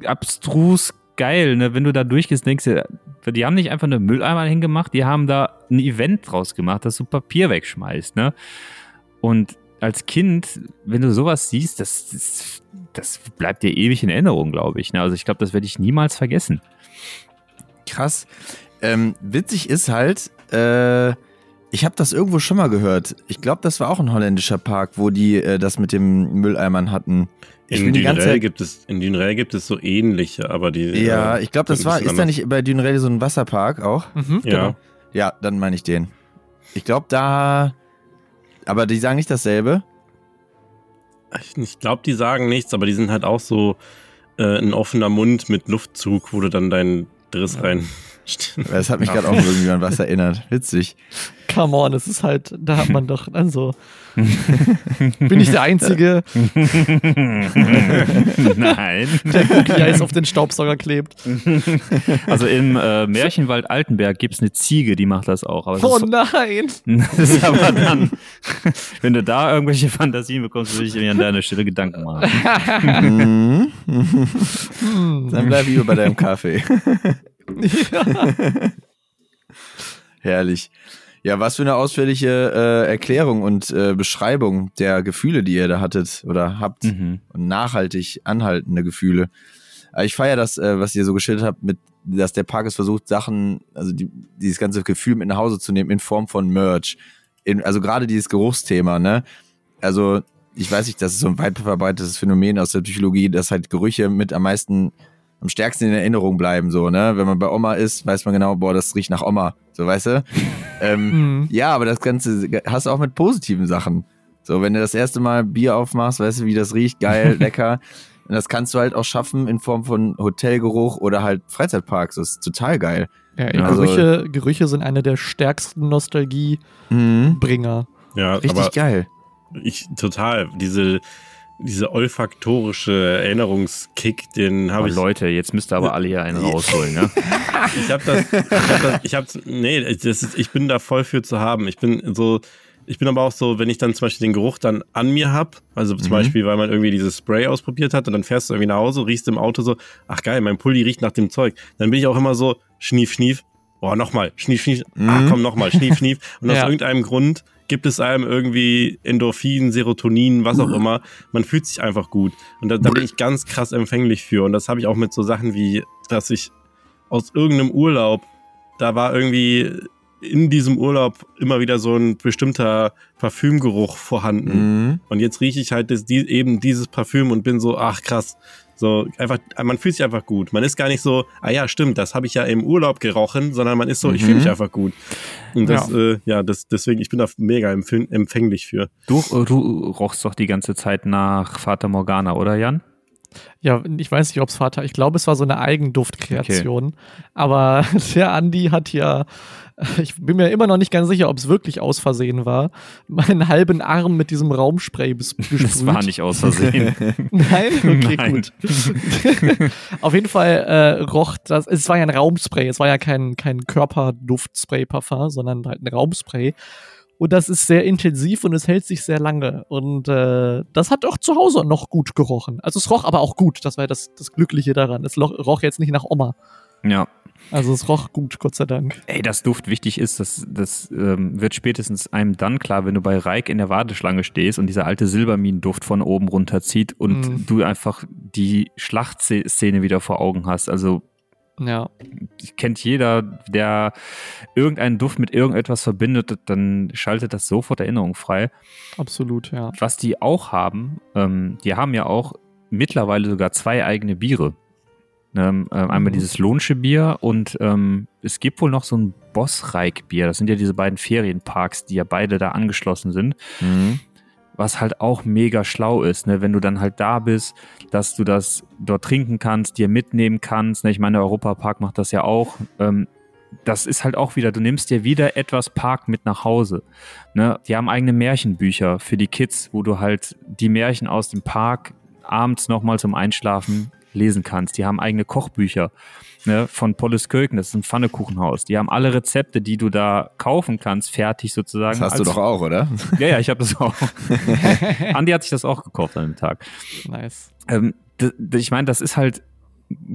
abstrus, geil, ne? Wenn du da durchgehst, denkst du, die haben nicht einfach eine Mülleimer hingemacht, die haben da ein Event draus gemacht, dass du Papier wegschmeißt, ne? Und als Kind, wenn du sowas siehst, das, das, das bleibt dir ewig in Erinnerung, glaube ich. Ne? Also ich glaube, das werde ich niemals vergessen. Krass. Ähm, witzig ist halt, äh, ich habe das irgendwo schon mal gehört. Ich glaube, das war auch ein holländischer Park, wo die äh, das mit dem Mülleimern hatten. In Dünrell Zeit. gibt es, in Dünrell gibt es so ähnliche, aber die. Ja, äh, ich glaube, das war. Ist da nicht bei Dünrell so ein Wasserpark auch? Mhm, Ja. genau. Ja, dann meine ich den. Ich glaube, da. Aber die sagen nicht dasselbe. Ich, ich glaube, die sagen nichts, aber die sind halt auch so äh, ein offener Mund mit Luftzug, wo du dann deinen Driss rein. Das hat mich gerade auch irgendwie an was erinnert. Witzig. Come on, es ist halt, da hat man doch, also. bin ich der Einzige, Nein. der Cookie Eis auf den Staubsauger klebt? Also im äh, Märchenwald Altenberg gibt es eine Ziege, die macht das auch. Oh ist, nein! das ist aber dann, wenn du da irgendwelche Fantasien bekommst, würde ich mir an deiner Stelle Gedanken machen. Mhm. Hm. Dann bleib lieber bei deinem Kaffee. Herrlich. Ja, was für eine ausführliche äh, Erklärung und äh, Beschreibung der Gefühle, die ihr da hattet oder habt. Mhm. Und nachhaltig anhaltende Gefühle. Aber ich feiere das, äh, was ihr so geschildert habt, mit, dass der Park es versucht, Sachen, also die, dieses ganze Gefühl mit nach Hause zu nehmen in Form von Merch. In, also gerade dieses Geruchsthema, ne? Also, ich weiß nicht, das ist so ein weit verbreitetes Phänomen aus der Psychologie, dass halt Gerüche mit am meisten, am stärksten in Erinnerung bleiben, so, ne? Wenn man bei Oma ist, weiß man genau, boah, das riecht nach Oma, so, weißt du? ähm, Mhm. ja, aber das Ganze hast du auch mit positiven Sachen. So, wenn du das erste Mal Bier aufmachst, weißt du, wie das riecht, geil, lecker. Und das kannst du halt auch schaffen in Form von Hotelgeruch oder halt Freizeitparks. Das ist total geil. Ja, also- Gerüche, Gerüche sind eine der stärksten Nostalgiebringer. Ja, Richtig aber geil. ich total. Diese, diese olfaktorische Erinnerungskick, den habe ich. Leute, jetzt müsst ihr aber alle hier einen rausholen, ne? Ich habe das, ich hab das, ich hab's, nee, das ist, ich bin da voll für zu haben. Ich bin so, ich bin aber auch so, wenn ich dann zum Beispiel den Geruch dann an mir hab, also zum Mhm. Beispiel, weil man irgendwie dieses Spray ausprobiert hat und dann fährst du irgendwie nach Hause, riechst im Auto so, ach geil, mein Pulli riecht nach dem Zeug. Dann bin ich auch immer so, schnief, schnief, oh, nochmal, schnief, schnief, ah, Mhm. komm, nochmal, schnief, schnief. Und aus Ja. irgendeinem Grund gibt es einem irgendwie Endorphin, Serotonin, was auch immer. Man fühlt sich einfach gut. Und da, da bin ich ganz krass empfänglich für. Und das habe ich auch mit so Sachen wie, dass ich aus irgendeinem Urlaub, da war irgendwie in diesem Urlaub immer wieder so ein bestimmter Parfümgeruch vorhanden. Mhm. Und jetzt rieche ich halt das, die, eben dieses Parfüm und bin so, ach krass. So, einfach, man fühlt sich einfach gut. Man ist gar nicht so, ah ja, stimmt, das habe ich ja im Urlaub gerochen, sondern man ist so, ich Mhm. fühle mich einfach gut. Und das, Ja. äh, ja, das, deswegen, ich bin da mega empfäng- empfänglich für. Du, du rochst doch die ganze Zeit nach Vater Morgana, oder Jan? Ja, ich weiß nicht, ob es Vater, ich glaube, es war so eine Eigenduftkreation. Aber der Andi hat ja, ich bin mir immer noch nicht ganz sicher, ob es wirklich aus Versehen war, meinen halben Arm mit diesem Raumspray bes- gesprüht. Das war nicht aus Versehen. Nein? Okay, Nein. gut. Auf jeden Fall äh, roch das, es war ja ein Raumspray, es war ja kein, kein Körperduftspray-Parfum, sondern halt ein Raumspray. Und das ist sehr intensiv und es hält sich sehr lange. Und äh, das hat auch zu Hause noch gut gerochen. Also es roch aber auch gut, das war das, das Glückliche daran. Es roch jetzt nicht nach Oma. ja. Also es roch gut, Gott sei Dank. Ey, dass Duft wichtig ist, das, das ähm, wird spätestens einem dann klar, wenn du bei Reik in der Warteschlange stehst und dieser alte Silberminenduft von oben runterzieht und Mhm. du einfach die Schlachtszene wieder vor Augen hast. Also Ja. kennt jeder, der irgendeinen Duft mit irgendetwas verbindet, dann schaltet das sofort Erinnerung frei. Absolut, ja. Was die auch haben, ähm, die haben ja auch mittlerweile sogar zwei eigene Biere. Ähm, äh, einmal Mhm. dieses Lohnsche Bier und ähm, es gibt wohl noch so ein Bossreik-Bier. Das sind ja diese beiden Ferienparks, die ja beide da angeschlossen sind. Mhm. Was halt auch mega schlau ist, ne? wenn du dann halt da bist, dass du das dort trinken kannst, dir mitnehmen kannst. Ne? Ich meine, der Europapark macht das ja auch. Ähm, das ist halt auch wieder, du nimmst dir wieder etwas Park mit nach Hause. Ne? Die haben eigene Märchenbücher für die Kids, wo du halt die Märchen aus dem Park abends nochmal zum Einschlafen lesen kannst. Die haben eigene Kochbücher ne, von Polles Köken, das ist ein Pfannekuchenhaus. Die haben alle Rezepte, die du da kaufen kannst, fertig sozusagen. Das hast du doch auch, oder? Ja, ja, ich habe das auch. Andi hat sich das auch gekauft an dem Tag. Nice. Ähm, ich meine, das ist halt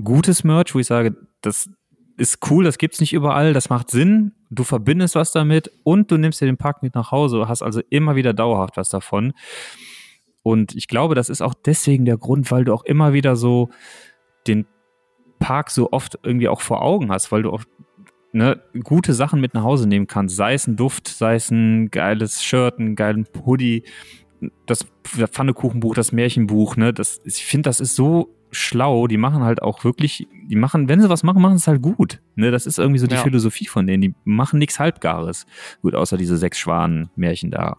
gutes Merch, wo ich sage, das ist cool, das gibt's nicht überall, das macht Sinn, du verbindest was damit und du nimmst dir den Park mit nach Hause, hast also immer wieder dauerhaft was davon. Und ich glaube, das ist auch deswegen der Grund, weil du auch immer wieder so den Park so oft irgendwie auch vor Augen hast, weil du auch ne, gute Sachen mit nach Hause nehmen kannst. Sei es ein Duft, sei es ein geiles Shirt, ein geilen Hoodie, das Pfannekuchenbuch, das Märchenbuch, ne, das, ich finde, das ist so schlau. Die machen halt auch wirklich, die machen, wenn sie was machen, machen es halt gut. Ne, das ist irgendwie so die Ja. Philosophie von denen. Die machen nichts Halbgares. Gut, außer diese sechs Schwanen-Märchen da.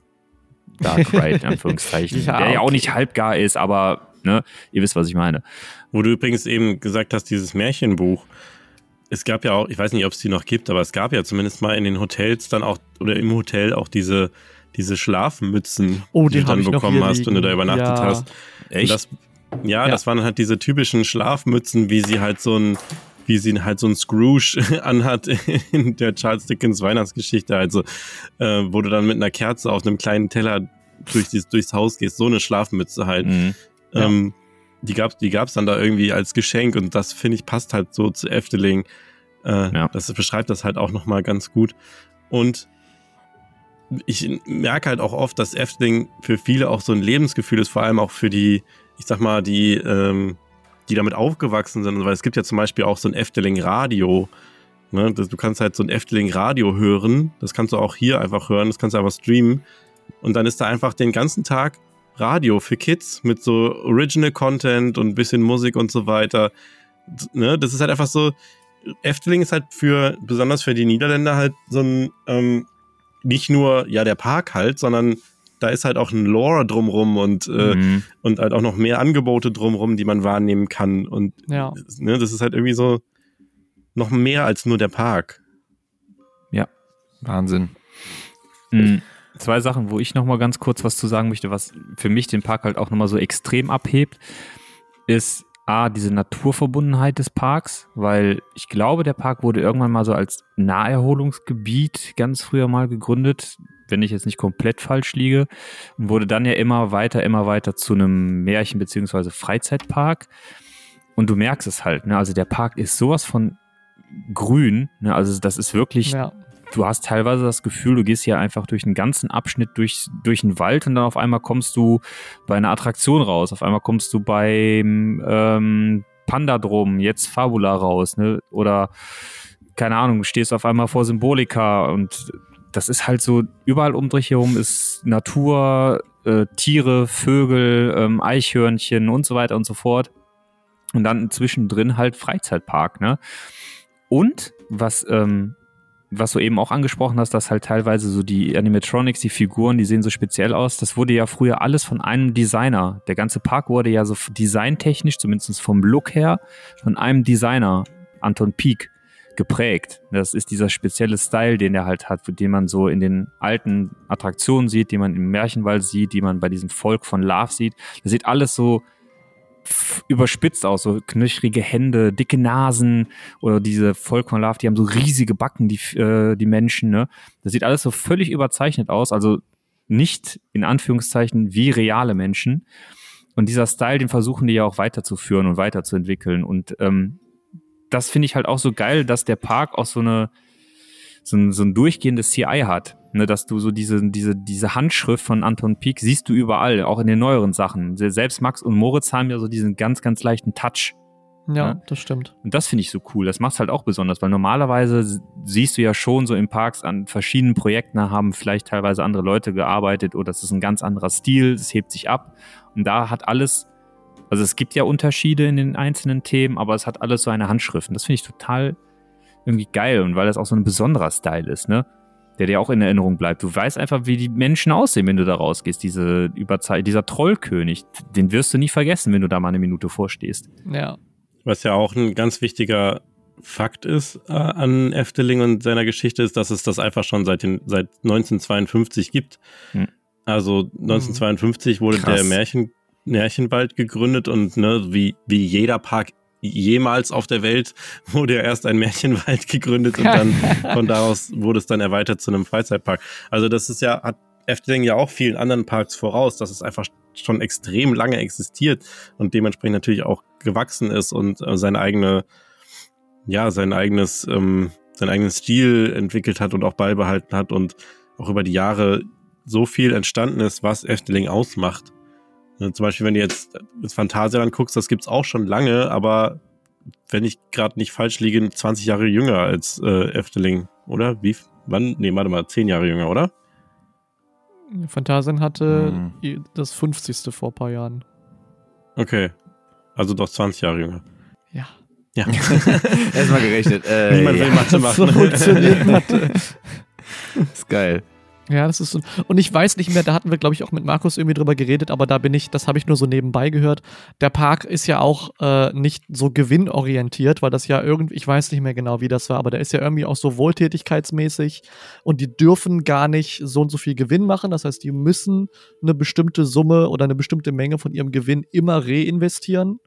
Dark Ride, in Anführungszeichen. Ja, der ja auch nicht halbgar ist, aber ne, ihr wisst, was ich meine. Wo du übrigens eben gesagt hast, dieses Märchenbuch. Es gab ja auch, ich weiß nicht, ob es die noch gibt, aber es gab ja zumindest mal in den Hotels dann auch, oder im Hotel auch diese, diese Schlafmützen, Oh, die du dann bekommen hast, wenn du da übernachtet Ja. hast. Und Das, ja, Ja. das waren halt diese typischen Schlafmützen, wie sie halt so ein, wie sie halt so ein Scrooge anhat in der Charles Dickens Weihnachtsgeschichte, also äh, wo du dann mit einer Kerze auf einem kleinen Teller durch dies, durchs Haus gehst, so eine Schlafmütze halt. Mhm. Ja. Ähm, die gab's, die gab's dann da irgendwie als Geschenk und das finde ich passt halt so zu Efteling. Äh, Ja. Das beschreibt das halt auch nochmal ganz gut. Und ich merke halt auch oft, dass Efteling für viele auch so ein Lebensgefühl ist, vor allem auch für die, ich sag mal, die, ähm, die damit aufgewachsen sind. Weil es gibt ja zum Beispiel auch so ein Efteling-Radio. Ne? Du kannst halt so ein Efteling-Radio hören. Das kannst du auch hier einfach hören. Das kannst du einfach streamen. Und dann ist da einfach den ganzen Tag Radio für Kids mit so Original Content und ein bisschen Musik und so weiter. Ne? Das ist halt einfach so. Efteling ist halt für, besonders für die Niederländer halt so ein, ähm, nicht nur, ja, der Park halt, sondern da ist halt auch ein Lore drumrum und, äh, Mhm. und halt auch noch mehr Angebote drumrum, die man wahrnehmen kann. Und Ja. ne, das ist halt irgendwie so noch mehr als nur der Park. Wahnsinn. Mhm. Zwei Sachen, wo ich noch mal ganz kurz was zu sagen möchte, was für mich den Park halt auch noch mal so extrem abhebt, ist A, diese Naturverbundenheit des Parks, weil ich glaube, der Park wurde irgendwann mal so als Naherholungsgebiet ganz früher mal gegründet, wenn ich jetzt nicht komplett falsch liege, und wurde dann ja immer weiter, immer weiter zu einem Märchen- bzw. Freizeitpark. Und du merkst es halt, ne? Also der Park ist sowas von grün. Ne? Also das ist wirklich Ja. Du hast teilweise das Gefühl, du gehst hier einfach durch einen ganzen Abschnitt durch, durch den Wald und dann auf einmal kommst du bei einer Attraktion raus. Auf einmal kommst du beim ähm, Pandadrom, jetzt Fabula raus, ne? Oder keine Ahnung, stehst auf einmal vor Symbolika und das ist halt so, überall um dich herum ist Natur, äh, Tiere, Vögel, ähm, Eichhörnchen und so weiter und so fort. Und dann zwischendrin halt Freizeitpark, ne? Und was ähm, was du eben auch angesprochen hast, dass halt teilweise so die Animatronics, die Figuren, die sehen so speziell aus. Das wurde ja früher alles von einem Designer. Der ganze Park wurde ja so designtechnisch, zumindest vom Look her, von einem Designer, Anton Pieck, geprägt. Das ist dieser spezielle Style, den er halt hat, den man so in den alten Attraktionen sieht, die man im Märchenwald sieht, die man bei diesem Volk von Love sieht. Das sieht alles so überspitzt aus, so knöchrige Hände, dicke Nasen oder diese Love, die haben so riesige Backen, die, äh, die Menschen, ne? Das sieht alles so völlig überzeichnet aus, also nicht in Anführungszeichen wie reale Menschen. Und dieser Style, den versuchen die ja auch weiterzuführen und weiterzuentwickeln. Und ähm, das finde ich halt auch so geil, dass der Park auch so eine so ein, so ein durchgehendes CI hat. Ne, dass du so diese, diese, diese Handschrift von Anton Pieck siehst du überall, auch in den neueren Sachen. Selbst Max und Moritz haben ja so diesen ganz, ganz leichten Touch. Ja, Ja. das stimmt. Und das finde ich so cool. Das macht's halt auch besonders, weil normalerweise siehst du ja schon so in Parks an verschiedenen Projekten, da haben vielleicht teilweise andere Leute gearbeitet oder es ist ein ganz anderer Stil, es hebt sich ab. Und da hat alles, also es gibt ja Unterschiede in den einzelnen Themen, aber es hat alles so eine Handschrift. Und das finde ich total irgendwie geil und weil das auch so ein besonderer Style ist, ne? Der dir auch in Erinnerung bleibt. Du weißt einfach, wie die Menschen aussehen, wenn du da rausgehst. Diese Überzei dieser Trollkönig, den wirst du nie vergessen, wenn du da mal eine Minute vorstehst. Ja. Was ja auch ein ganz wichtiger Fakt ist äh, an Efteling und seiner Geschichte, ist, dass es das einfach schon seit, den, seit 1952 gibt. Hm. Also 1952 wurde Krass. der Märchen, Märchenwald gegründet und ne, wie, wie jeder Park jemals auf der Welt wurde ja erst ein Märchenwald gegründet und dann von daraus wurde es dann erweitert zu einem Freizeitpark. Also das ist ja, hat Efteling ja auch vielen anderen Parks voraus, dass es einfach schon extrem lange existiert und dementsprechend natürlich auch gewachsen ist und äh, seine eigene, ja, sein eigenes, ähm, seinen eigenen Stil entwickelt hat und auch beibehalten hat und auch über die Jahre so viel entstanden ist, was Efteling ausmacht. Ne, Zum Beispiel, wenn du jetzt das Phantasialand guckst, das gibt's auch schon lange, aber wenn ich gerade nicht falsch liege, 20 Jahre jünger als äh, Efteling, oder? Wie? Wann? Nee, warte mal, 10 Jahre jünger, oder? Phantasien hatte i- das 50. vor ein paar Jahren. Okay. Also doch 20 Jahre jünger. Ja. Ja. Erstmal gerechnet. Äh, Niemand will ja. Mathe machen. So funktioniert Mathe. Ist geil. Ja, das ist so. Und ich weiß nicht mehr, da hatten wir, glaube ich, auch mit Markus irgendwie drüber geredet, aber da bin ich, das habe ich nur so nebenbei gehört. Der Park ist ja auch äh, nicht so gewinnorientiert, weil das ja irgendwie, ich weiß nicht mehr genau, wie das war, aber der ist ja irgendwie auch so wohltätigkeitsmäßig und die dürfen gar nicht so und so viel Gewinn machen. Das heißt, die müssen eine bestimmte Summe oder eine bestimmte Menge von ihrem Gewinn immer reinvestieren,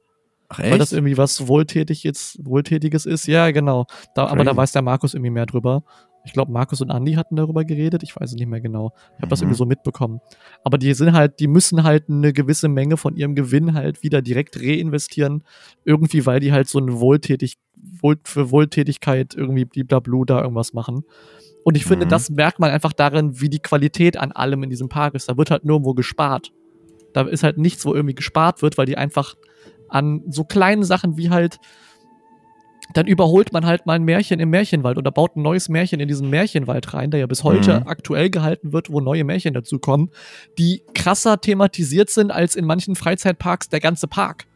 Ach, weil das irgendwie was wohltätig jetzt, Wohltätiges ist. Ja, genau. Da, aber da weiß der Markus irgendwie mehr drüber. Ich glaube, Markus und Andy hatten darüber geredet. Ich weiß es nicht mehr genau. Ich habe das Mhm. irgendwie so mitbekommen. Aber die sind halt, die müssen halt eine gewisse Menge von ihrem Gewinn halt wieder direkt reinvestieren. Irgendwie, weil die halt so eine Wohltätig, Wohl, für Wohltätigkeit irgendwie bliblablু da irgendwas machen. Und ich finde, Mhm. das merkt man einfach darin, wie die Qualität an allem in diesem Park ist. Da wird halt nirgendwo gespart. Da ist halt nichts, wo irgendwie gespart wird, weil die einfach an so kleinen Sachen wie halt dann überholt man halt mal ein Märchen im Märchenwald oder baut ein neues Märchen in diesen Märchenwald rein, der ja bis heute Mhm. aktuell gehalten wird, wo neue Märchen dazukommen, die krasser thematisiert sind als in manchen Freizeitparks der ganze Park.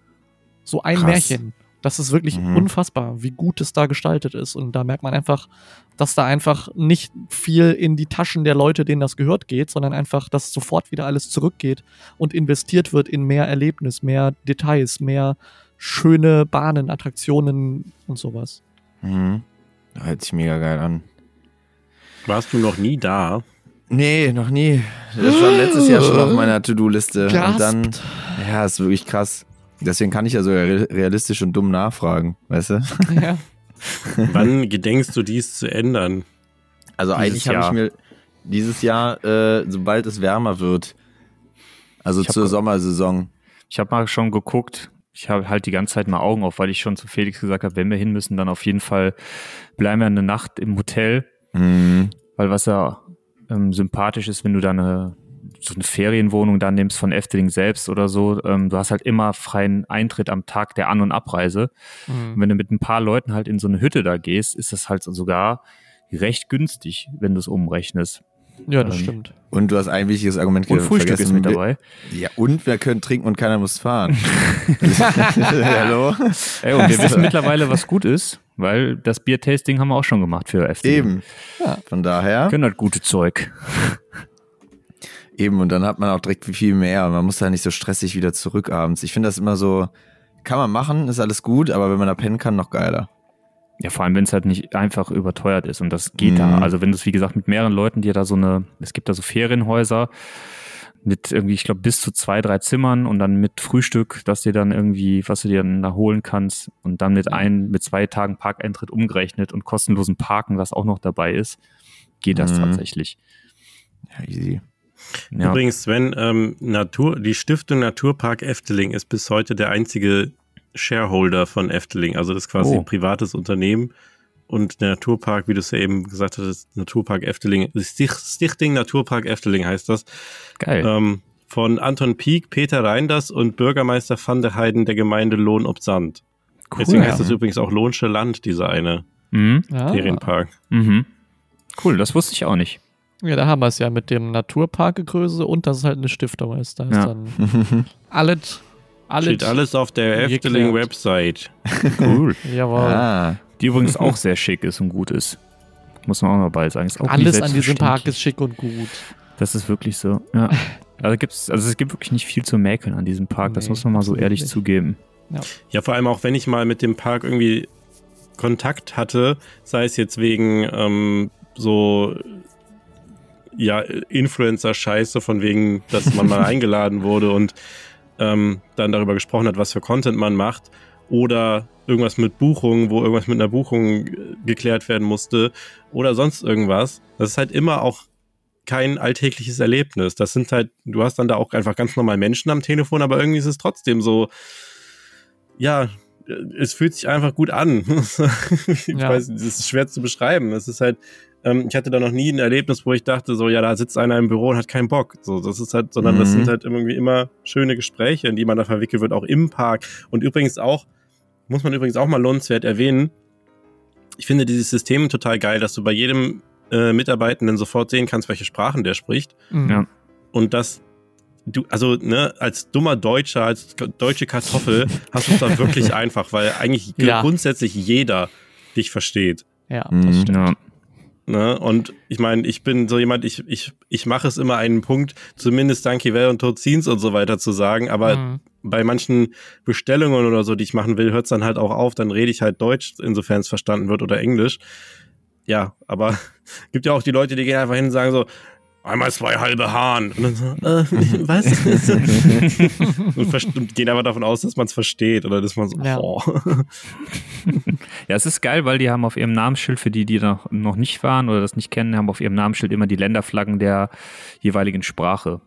So ein Krass. Märchen. Das ist wirklich Mhm. unfassbar, wie gut es da gestaltet ist. Und da merkt man einfach, dass da einfach nicht viel in die Taschen der Leute, denen das gehört, geht, sondern einfach, dass sofort wieder alles zurückgeht und investiert wird in mehr Erlebnis, mehr Details, mehr schöne Bahnen, Attraktionen und sowas. Mhm. Hört sich mega geil an. Warst du noch nie da? Nee, noch nie. Das war letztes Jahr schon auf meiner To-Do-Liste. Und dann, ja, ist wirklich krass. Deswegen kann ich ja so re- realistisch und dumm nachfragen, weißt du? Ja. Wann gedenkst du dies zu ändern? Also Dieses eigentlich habe ich mir dieses Jahr, äh, sobald es wärmer wird, also zur Sommersaison. Ich habe mal schon geguckt, ich habe halt die ganze Zeit mal Augen auf, weil ich schon zu Felix gesagt habe, wenn wir hin müssen, dann auf jeden Fall bleiben wir eine Nacht im Hotel, Mhm. weil was ja ähm, sympathisch ist, wenn du da eine, so eine Ferienwohnung da nimmst von Efteling selbst oder so, ähm, du hast halt immer freien Eintritt am Tag der An- und Abreise. Und Mhm. wenn du mit ein paar Leuten halt in so eine Hütte da gehst, ist das halt sogar recht günstig, wenn du es umrechnest. Ja, das Ähm, stimmt. Und du hast ein wichtiges Argument Und Frühstück vergessen. ist mit dabei. Ja, und wir können trinken und keiner muss fahren. Hallo? Ey, und wir wissen mittlerweile, was gut ist, weil das Biertasting haben wir auch schon gemacht für Efteling. Eben. Ja. Von daher, Können halt gute Zeug. eben, und dann hat man auch direkt viel mehr. Und man muss da nicht so stressig wieder zurück abends. Ich finde das immer so, kann man machen, ist alles gut, aber wenn man da pennen kann, noch geiler. Ja, vor allem, wenn es halt nicht einfach überteuert ist und das geht da. Mhm. Also wenn du es, wie gesagt, mit mehreren Leuten dir da so eine, es gibt da so Ferienhäuser mit irgendwie, ich glaube, bis zu zwei, drei Zimmern und dann mit Frühstück, dass dir dann irgendwie, was du dir dann da holen kannst und dann mit ein, mit zwei Tagen Parkeintritt umgerechnet und kostenlosen Parken, was auch noch dabei ist, geht das Mhm. tatsächlich. Ja, easy. Ja. Übrigens, Sven, ähm, Natur, die Stiftung Naturpark Efteling ist bis heute der einzige Shareholder von Efteling. Also das ist quasi Oh. ein privates Unternehmen. Und der Naturpark, wie du es ja eben gesagt hast, Naturpark Efteling, Stich- Stichting Naturpark Efteling heißt das. Geil. Ähm, von Anton Pieck, Peter Reinders und Bürgermeister van der Heiden der Gemeinde Lohn ob Sand. Deswegen Cool. heißt das übrigens auch Lohnsche Land, dieser eine Mhm. Ja. Ferienpark. Mhm. Cool, das wusste ich auch nicht. ja, da haben wir es ja mit dem Naturparkgegröße und dass es halt eine Stiftung ist. Da ist Ja. dann alles, alles. Steht alles auf der. Efteling-Website. Cool. Jawohl. Ah, Die übrigens auch sehr schick ist und gut ist. Muss man auch noch bald sagen. Ist auch nicht Alles an diesem Park ist schick und gut. Das ist wirklich so. Ja. Also, gibt's, also es gibt wirklich nicht viel zu mäkeln an diesem Park. Das Nee, muss man mal so ehrlich nicht. zugeben. Ja, vor allem auch, wenn ich mal mit dem Park irgendwie Kontakt hatte, sei es jetzt wegen ähm, so ja, Influencer-Scheiße, von wegen, dass man mal eingeladen wurde und ähm, dann darüber gesprochen hat, was für Content man macht. Oder irgendwas mit Buchungen, wo irgendwas mit einer Buchung äh, geklärt werden musste. Oder sonst irgendwas. Das ist halt immer auch kein alltägliches Erlebnis. Das sind halt, du hast dann da auch einfach ganz normal Menschen am Telefon, aber irgendwie ist es trotzdem so, ja, es fühlt sich einfach gut an. ich Ja. weiß, das ist schwer zu beschreiben. Es ist halt, ähm, ich hatte da noch nie ein Erlebnis, wo ich dachte, so, ja, da sitzt einer im Büro und hat keinen Bock. So, das ist halt, sondern das Mhm. sind halt irgendwie immer schöne Gespräche, in die man da verwickelt wird, auch im Park. Und übrigens auch, muss man übrigens auch mal lohnenswert erwähnen, ich finde dieses System total geil, dass du bei jedem äh, Mitarbeitenden sofort sehen kannst, welche Sprachen der spricht Mhm. Ja. und dass du, also ne, als dummer Deutscher, als deutsche Kartoffel, hast du es da wirklich einfach, weil eigentlich Ja. grundsätzlich jeder dich versteht. Ja, Mhm. das stimmt. Ja. Ne? Und ich meine, ich bin so jemand, ich, ich, ich mache es immer einen Punkt, zumindest Danke Well und Tozins und so weiter zu sagen, aber Mhm. bei manchen Bestellungen oder so, die ich machen will, hört es dann halt auch auf, dann rede ich halt Deutsch, insofern es verstanden wird oder Englisch. Ja, aber gibt ja auch die Leute, die gehen einfach hin und sagen so, einmal zwei halbe Hahn. Und dann so, äh, was? und, und gehen aber davon aus, dass man es versteht oder dass man so, Ja. oh. ja, es ist geil, weil die haben auf ihrem Namensschild, für die, die noch, noch nicht waren oder das nicht kennen, haben auf ihrem Namensschild immer die Länderflaggen der jeweiligen Sprache.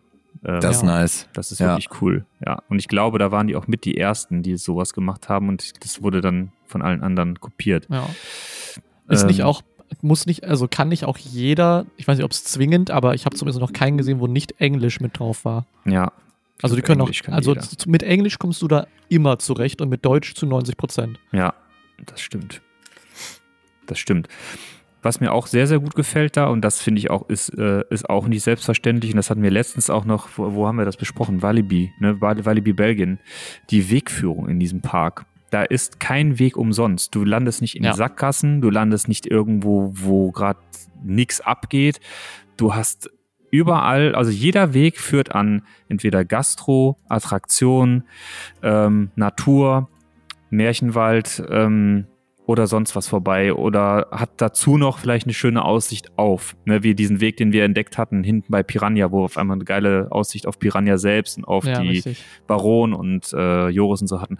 Ähm, das ist Ja. nice. Das ist Ja. wirklich cool. Ja. Und ich glaube, da waren die auch mit die ersten, die sowas gemacht haben und das wurde dann von allen anderen kopiert. Ja. Ist nicht Ähm, auch, muss nicht, also kann nicht auch jeder, ich weiß nicht, ob es zwingend, aber ich habe zumindest noch keinen gesehen, wo nicht Englisch mit drauf war. Ja. Also die können Englisch auch, also mit Englisch kommst du da immer zurecht und mit Deutsch zu 90 Prozent. Ja, das stimmt. Das stimmt. Was mir auch sehr, sehr gut gefällt da, und das finde ich auch, ist, äh, ist auch nicht selbstverständlich, und das hatten wir letztens auch noch, wo, wo haben wir das besprochen? Walibi, ne? Wal- Walibi Belgien. Die Wegführung in diesem Park. Da ist kein Weg umsonst. Du landest nicht in Ja. Sackgassen, du landest nicht irgendwo, wo gerade nichts abgeht. Du hast überall, also jeder Weg führt an entweder Gastro, Attraktion, ähm, Natur, Märchenwald ähm, oder sonst was vorbei oder hat dazu noch vielleicht eine schöne Aussicht auf, ne, wie diesen Weg, den wir entdeckt hatten, hinten bei Piranha, wo wir auf einmal eine geile Aussicht auf Piranha selbst und auf Ja, die richtig. Baron und äh, Joris und so hatten.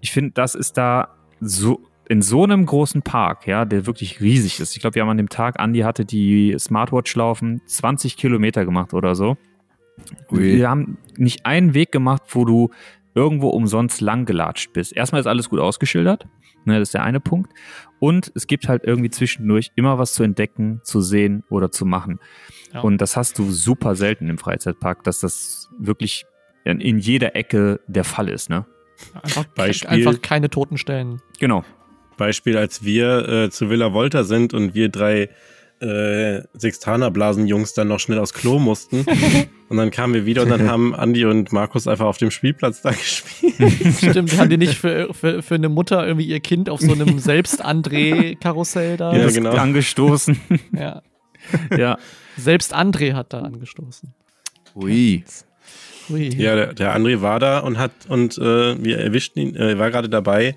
Ich finde, das ist da so in so einem großen Park, ja, der wirklich riesig ist. Ich glaube, wir haben an dem Tag, Andi hatte die Smartwatch laufen, 20 Kilometer gemacht oder so. Ui. Wir haben nicht einen Weg gemacht, wo du irgendwo umsonst langgelatscht bist. Erstmal ist alles gut ausgeschildert, ne, das ist der eine Punkt. Und es gibt halt irgendwie zwischendurch immer was zu entdecken, zu sehen oder zu machen. Ja. Und das hast du super selten im Freizeitpark, dass das wirklich in, in jeder Ecke der Fall ist, ne? Einfach, Beispiel- einfach keine toten Stellen. Genau. Beispiel, als wir äh, zu Villa Volta sind und wir drei äh, Sextanerblasen-Jungs dann noch schnell aufs Klo mussten. und dann kamen wir wieder und dann haben Andi und Markus einfach auf dem Spielplatz da gespielt. Stimmt, haben die nicht für, für, für eine Mutter irgendwie ihr Kind auf so einem Selbst-André-Karussell da? Ja, genau. Angestoßen. ja. ja. Selbst André hat da angestoßen. Ui. Ui. Ja, der, der André war da und hat und äh, wir erwischten ihn, äh, war gerade dabei,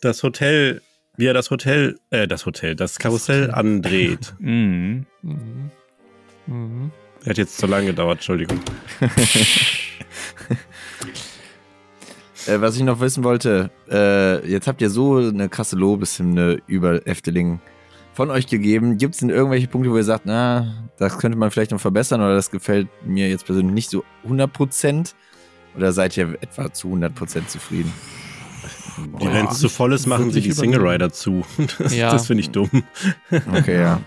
das Hotel, wie er das Hotel, äh, das Hotel, das Karussell andreht. Mhm. Mhm. Mhm. Hat jetzt zu lange gedauert, Entschuldigung. Äh, was ich noch wissen wollte, äh, jetzt habt ihr so eine krasse Lobeshymne über Efteling von euch gegeben. Gibt es denn irgendwelche Punkte, wo ihr sagt, na, das könnte man vielleicht noch verbessern oder das gefällt mir jetzt persönlich nicht so 100%? Oder seid ihr etwa zu 100% zufrieden? Die, Wenn es zu voll ist, machen sie die Single. Rider zu. Das, Ja. das finde ich dumm. Okay, ja.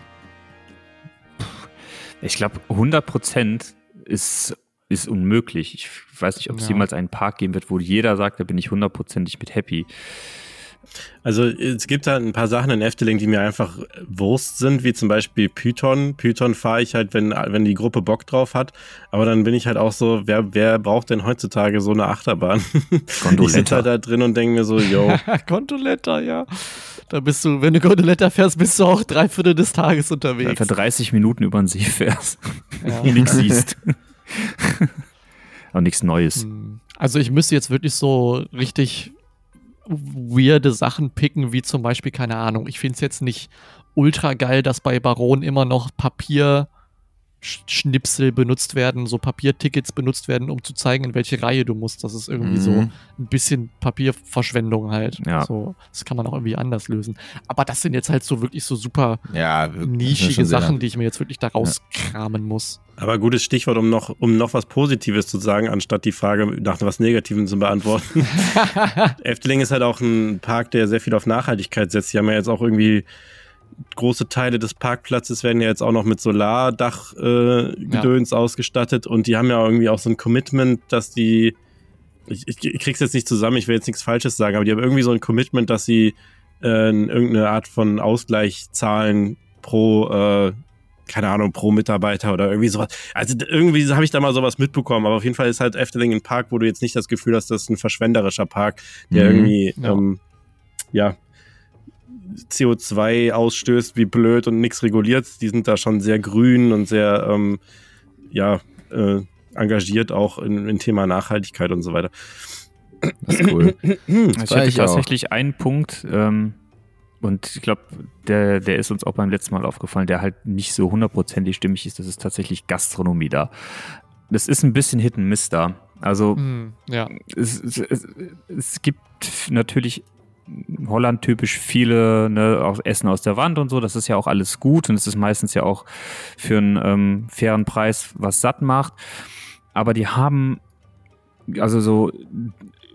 Ich glaube, 100% ist, ist unmöglich. Ich weiß nicht, ob es Ja. jemals einen Park geben wird, wo jeder sagt, da bin ich hundertprozentig mit happy. Also es gibt da ein paar Sachen in Efteling, die mir einfach Wurst sind, wie zum Beispiel Python. Python fahre ich halt, wenn, wenn die Gruppe Bock drauf hat. Aber dann bin ich halt auch so, wer, wer braucht denn heutzutage so eine Achterbahn? ich sitze halt da drin und denke mir so, yo, Gondoletta, ja. Da bist du, wenn du Gondoletta fährst, bist du auch drei Viertel des Tages Wenn du unterwegs. für 30 Minuten über den See fährst Ja. und nichts siehst. Und nichts Neues. Hm. Also ich müsste jetzt wirklich so richtig weirde Sachen picken, wie zum Beispiel, keine Ahnung, ich finde es jetzt nicht ultra geil, dass bei Baron immer noch Papierschnipsel benutzt werden, so Papiertickets benutzt werden, um zu zeigen, in welche Reihe du musst. Das ist irgendwie so Mhm. ein bisschen Papierverschwendung halt. Ja. So, das kann man auch irgendwie anders lösen. Aber das sind jetzt halt so wirklich so super Ja, wirklich. nischige Sachen, die ich mir jetzt wirklich da rauskramen muss. Aber gutes Stichwort, um noch, um noch was Positives zu sagen, anstatt die Frage nach was Negativem zu beantworten. Efteling ist halt auch ein Park, der sehr viel auf Nachhaltigkeit setzt. Die haben ja jetzt auch irgendwie große Teile des Parkplatzes werden ja jetzt auch noch mit Solardach-Gedöns äh, Gedöns ausgestattet und die haben ja irgendwie auch so ein Commitment, dass die, ich, ich, ich krieg's jetzt nicht zusammen, ich will jetzt nichts Falsches sagen, aber die haben irgendwie so ein Commitment, dass sie äh, irgendeine Art von Ausgleich zahlen pro äh, keine Ahnung, pro Mitarbeiter oder irgendwie sowas. Also irgendwie habe ich da mal sowas mitbekommen, aber auf jeden Fall ist halt Efteling ein Park, wo du jetzt nicht das Gefühl hast, das ist ein verschwenderischer Park, der Mhm. irgendwie, Ja. ähm, ja, CO2 ausstößt wie blöd und nichts reguliert. Die sind da schon sehr grün und sehr, ähm, ja, äh, engagiert auch in, in Thema Nachhaltigkeit und so weiter. Das ist cool. Ich war hatte ich auch. tatsächlich einen Punkt, ähm, und ich glaube, der, der ist uns auch beim letzten Mal aufgefallen, der halt nicht so hundertprozentig stimmig ist. Das ist tatsächlich Gastronomie da. Das ist ein bisschen Hit and Miss da. Also Hm, ja. es, es, es, es gibt natürlich Holland-typisch viele ne, auch Essen aus der Wand und so. Das ist ja auch alles gut und es ist meistens ja auch für einen ähm, fairen Preis was satt macht. Aber die haben, also so,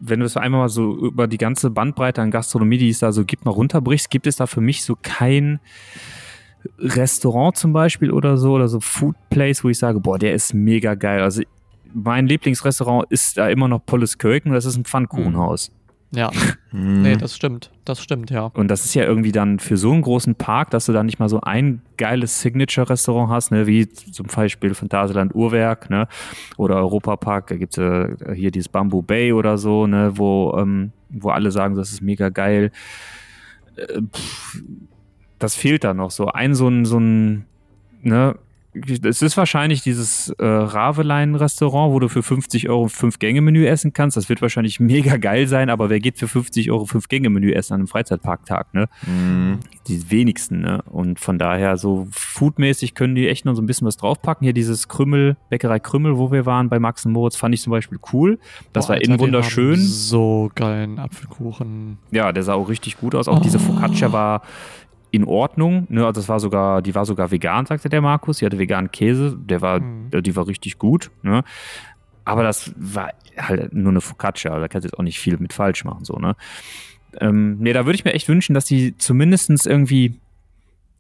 wenn du es einmal mal so über die ganze Bandbreite an Gastronomie, die es da so gibt, mal runterbrichst, gibt es da für mich so kein Restaurant zum Beispiel oder so oder so Food Place, wo ich sage, boah, der ist mega geil. Also mein Lieblingsrestaurant ist da immer noch Polles Kölken, das ist ein Pfannkuchenhaus. Ja, Hm. nee, das stimmt. Das stimmt, ja. Und das ist ja irgendwie dann für so einen großen Park, dass du da nicht mal so ein geiles Signature-Restaurant hast, ne, wie zum Beispiel Phantasialand Uhrwerk, ne, oder Europapark, da gibt's äh, hier dieses Bamboo Bay oder so, ne, wo, ähm, wo alle sagen, das ist mega geil. Äh, pff, das fehlt da noch so. Ein so ein, so ein, ne, es ist wahrscheinlich dieses äh, Ravelein-Restaurant, wo du für 50 Euro ein Fünf-Gänge-Menü essen kannst. Das wird wahrscheinlich mega geil sein, aber wer geht für 50 Euro Fünf-Gänge-Menü essen an einem Freizeitparktag, ne? Hm. Die wenigsten, ne? Und von daher, so foodmäßig können die echt noch so ein bisschen was draufpacken. Hier dieses Krümmel, Bäckerei Krümmel, wo wir waren bei Max und Moritz, fand ich zum Beispiel cool. Das Boah, war Alter, innen wunderschön. So geilen Apfelkuchen. Ja, der sah auch richtig gut aus. Auch diese Oh. Focaccia war in Ordnung. Ne? Also das war sogar, die war sogar vegan, sagte der Markus. Die hatte veganen Käse. Der war, Mhm. äh, die war richtig gut. Ne? aber das war halt nur eine Focaccia, da kannst du jetzt auch nicht viel mit falsch machen, so, ne? Ähm, nee, da würde ich mir echt wünschen, dass die zumindestens irgendwie,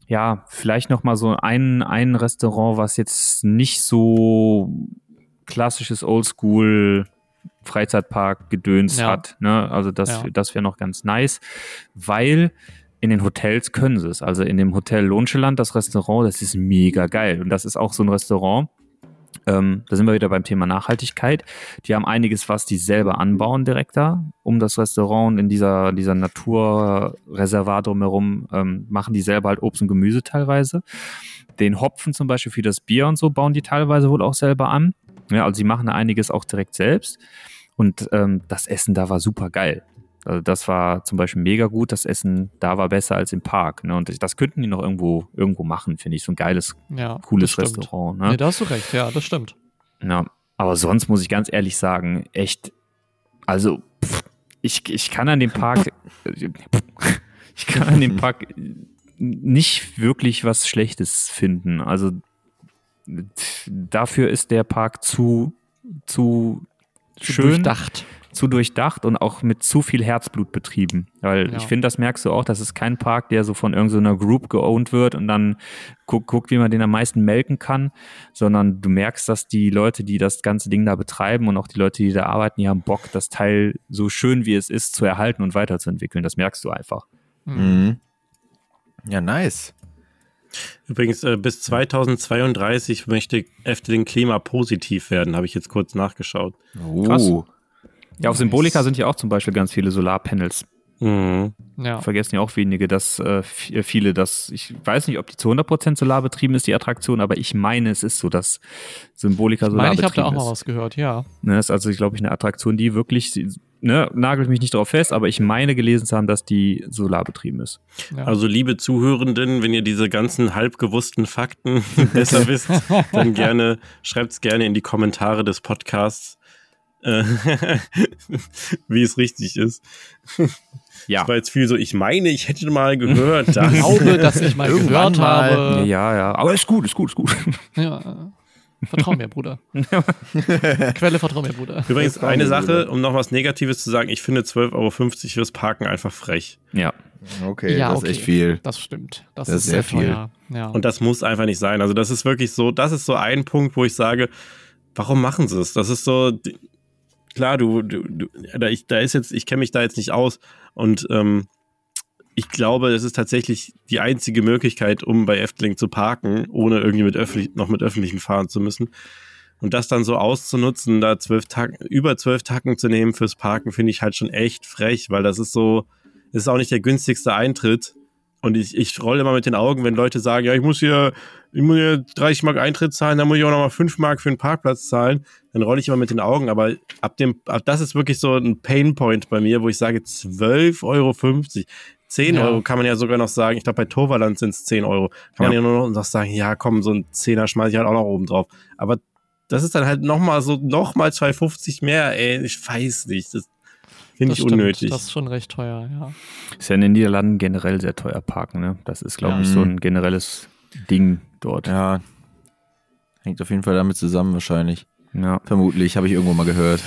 ja, vielleicht noch mal so ein, ein Restaurant, was jetzt nicht so klassisches Oldschool Freizeitpark Gedöns Ja. hat, ne? Also das, Ja. das wäre noch ganz nice, weil in den Hotels können sie es. Also in dem Hotel Lohnscheland, das Restaurant, das ist mega geil. Und das ist auch so ein Restaurant, ähm, da sind wir wieder beim Thema Nachhaltigkeit. Die haben einiges, was die selber anbauen direkt da, um das Restaurant in dieser, dieser Naturreservat drumherum, ähm, machen die selber halt Obst und Gemüse teilweise. Den Hopfen zum Beispiel für das Bier und so bauen die teilweise wohl auch selber an. Ja, also sie machen einiges auch direkt selbst. Und ähm, das Essen da war super geil. Also das war zum Beispiel mega gut. Das Essen da war besser als im Park. Ne? Und das könnten die noch irgendwo, irgendwo machen, finde ich. So ein geiles, Ja, cooles. Restaurant. Ne? Nee, da hast du recht, ja, das stimmt. Ja, aber sonst muss ich ganz ehrlich sagen, echt, also pff, ich, ich kann an dem Park, ich kann an dem Park nicht wirklich was Schlechtes finden. Also dafür ist der Park zu, zu schön, Durchdacht. Zu durchdacht und auch mit zu viel Herzblut betrieben. Weil Ja. ich finde, das merkst du auch, das ist kein Park, der so von irgendeiner Group geowned wird und dann guckt, guckt, wie man den am meisten melken kann, sondern du merkst, dass die Leute, die das ganze Ding da betreiben und auch die Leute, die da arbeiten, die haben Bock, das Teil so schön wie es ist zu erhalten und weiterzuentwickeln. Das merkst du einfach. Mhm. Ja, nice. Übrigens, äh, bis 2032 möchte Efteling klimapositiv werden, habe ich jetzt kurz nachgeschaut. Oh. Krass. Ja, auf Symbolika sind ja auch zum Beispiel ganz viele Solarpanels. Mhm. Ja. Vergessen ja auch wenige, dass äh, äh, viele das, ich weiß nicht, ob die zu 100% solarbetrieben ist, die Attraktion, aber ich meine, es ist so, dass Symbolika Ich meine, ich habe da auch mal ist. was gehört, ja. Ne, ist also, glaube ich, eine Attraktion, die wirklich, ne, nagelt mich nicht drauf fest, aber ich meine gelesen zu haben, dass die solarbetrieben ist. ja. Also, liebe Zuhörenden, wenn ihr diese ganzen halbgewussten Fakten besser wisst, dann gerne, schreibt's gerne in die Kommentare des Podcasts, wie es richtig ist. Ja. Das war jetzt viel so, ich meine, ich hätte mal gehört, ich dass. glaube, dass ich mal Irgendwann gehört mal. habe. Ja, ja, aber ist gut, ist gut, ist gut. Ja. Vertrau mir, Bruder. Quelle, vertrau mir, Bruder. Übrigens, eine Sache, um noch was Negatives zu sagen, ich finde 12,50 Euro fürs Parken einfach frech. Ja. Okay, Ja, das okay. ist echt viel. Das stimmt. Das, Das ist sehr, sehr viel. Ja. Und das muss einfach nicht sein. Also das ist wirklich so, das ist so ein Punkt, wo ich sage, warum machen sie es? Das ist so, klar, du, du, du da, ich, da ist jetzt, ich kenne mich da jetzt nicht aus und ähm, ich glaube, es ist tatsächlich die einzige Möglichkeit, um bei Efteling zu parken, ohne irgendwie mit öffentlich, noch mit öffentlichen fahren zu müssen. Und das dann so auszunutzen, da zwölf Tacken, über zwölf Tacken zu nehmen fürs Parken, finde ich halt schon echt frech, weil das ist so, es ist auch nicht der günstigste Eintritt. Und ich, ich rolle immer mit den Augen, wenn Leute sagen, ja, ich muss hier, ich muss hier 30 Mark Eintritt zahlen, dann muss ich auch nochmal 5 Mark für den Parkplatz zahlen. Dann rolle ich immer mit den Augen. Aber ab dem, ab das ist wirklich so ein Painpoint bei mir, wo ich sage, 12,50 Euro. 10 Ja. Euro kann man ja sogar noch sagen. Ich glaube, bei Toverland sind es 10 Euro. Kann man ja nur noch sagen, ja, komm, so ein Zehner schmeiße ich halt auch noch oben drauf. Aber das ist dann halt nochmal so, nochmal 2,50 mehr, ey. Ich weiß nicht. Das finde ich stimmt. unnötig. Das ist schon recht teuer, ja. Ist ja in den Niederlanden generell sehr teuer parken, ne? Das ist, glaube Ja. ich, so ein generelles Ding dort. Ja. Hängt auf jeden Fall damit zusammen wahrscheinlich. Ja. Vermutlich, habe ich irgendwo mal gehört.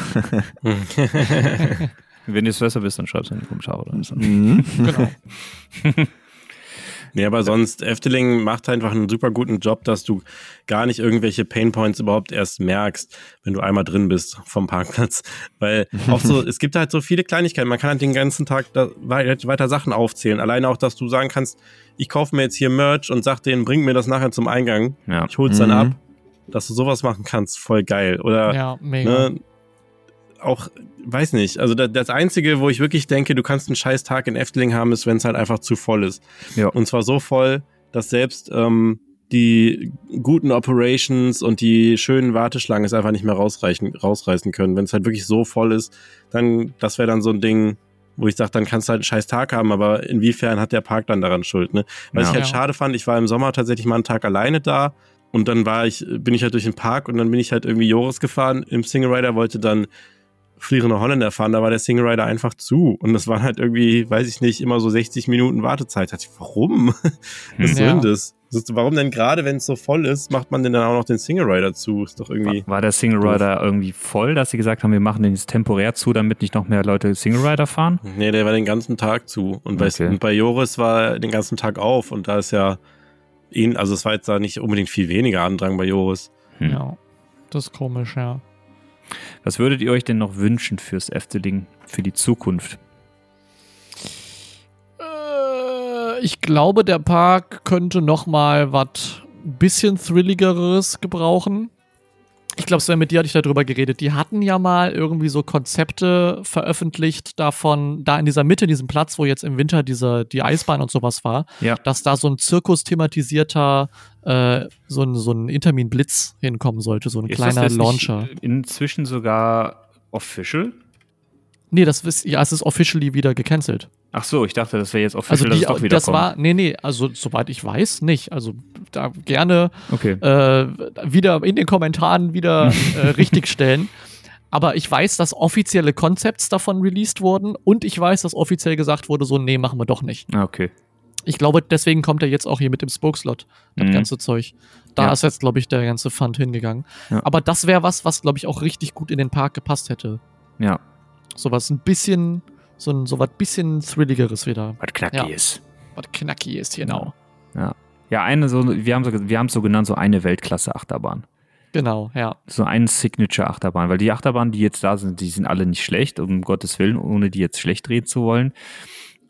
Wenn du es besser bist, dann schreib's in die Kommentare. Oder so. Mhm. Genau. Nee, aber sonst, Efteling macht einfach einen super guten Job, dass du gar nicht irgendwelche Painpoints überhaupt erst merkst, wenn du einmal drin bist vom Parkplatz. Weil auch so, es gibt halt so viele Kleinigkeiten. Man kann halt den ganzen Tag weiter Sachen aufzählen. Alleine auch, dass du sagen kannst, ich kaufe mir jetzt hier Merch und sag denen, bring mir das nachher zum Eingang. Ja. Ich hol's dann Mhm. ab. Dass du sowas machen kannst, voll geil. Oder Ja, mega. ne, auch, weiß nicht, also das, das Einzige, wo ich wirklich denke, du kannst einen scheiß Tag in Efteling haben, ist, wenn es halt einfach zu voll ist. Ja. Und zwar so voll, dass selbst ähm, die guten Operations und die schönen Warteschlangen es einfach nicht mehr rausreichen, rausreißen können. Wenn es halt wirklich so voll ist, dann, das wäre dann so ein Ding, wo ich sage, dann kannst du halt einen scheiß Tag haben, aber inwiefern hat der Park dann daran Schuld, ne? Was Ja. ich halt Ja. schade fand, ich war im Sommer tatsächlich mal einen Tag alleine da und dann war ich, bin ich halt durch den Park und dann bin ich halt irgendwie Joris gefahren im Single Rider, wollte dann Frierende Holländer fahren, da war der Single Rider einfach zu. Und das waren halt irgendwie, weiß ich nicht, immer so 60 Minuten Wartezeit. Da ich, warum? Was soll Ja. denn das? Warum denn gerade, wenn es so voll ist, macht man denn dann auch noch den Single Rider zu? Ist doch irgendwie. War der Single Rider irgendwie voll, dass sie gesagt haben, wir machen den jetzt temporär zu, damit nicht noch mehr Leute Single Rider fahren? Nee, der war den ganzen Tag zu. Und bei, Okay. und bei Joris war er den ganzen Tag auf. Und da ist ja, ihn, also es war jetzt da nicht unbedingt viel weniger Andrang bei Joris. Hm. Ja. Das ist komisch, ja. Was würdet ihr euch denn noch wünschen fürs Efteling, für die Zukunft? Äh, ich glaube, der Park könnte noch mal was bisschen thrilligeres gebrauchen. Ich glaube, Sven, mit dir hatte ich darüber geredet. Die hatten ja mal irgendwie so Konzepte veröffentlicht davon, da in dieser Mitte, diesem Platz, wo jetzt im Winter diese, die Eisbahn und sowas war, Ja. dass da so ein Zirkus-thematisierter, äh, so ein, so ein Intermin-Blitz hinkommen sollte, so ein Ist kleiner Launcher. Inzwischen sogar official? Nee, das ist, ja, es ist officially wieder gecancelt. Ach so, ich dachte, das wäre jetzt official, Also dass die, es doch wieder das kommt. war, nee, nee, also soweit ich weiß, nicht. Also da gerne okay. äh, wieder in den Kommentaren wieder äh, richtigstellen. Aber ich weiß, dass offizielle Concepts davon released wurden und ich weiß, dass offiziell gesagt wurde, so, nee, machen wir doch nicht. Ah, okay. Ich glaube, deswegen kommt er jetzt auch hier mit dem Spokeslot, das Mhm. ganze Zeug. Da Ja. ist jetzt, glaube ich, der ganze Fund hingegangen. Ja. Aber das wäre was, was, glaube ich, auch richtig gut in den Park gepasst hätte. Ja. Sowas ein bisschen, so ein so was bisschen thrilligeres wieder. Was knackig Ja. ist. Was knackig ist, genau. Ja, eine so, wir haben so, wir haben es so genannt, so eine Weltklasse-Achterbahn. Genau, ja. So eine Signature-Achterbahn, weil die Achterbahnen, die jetzt da sind, die sind alle nicht schlecht, um Gottes Willen, ohne die jetzt schlecht reden zu wollen.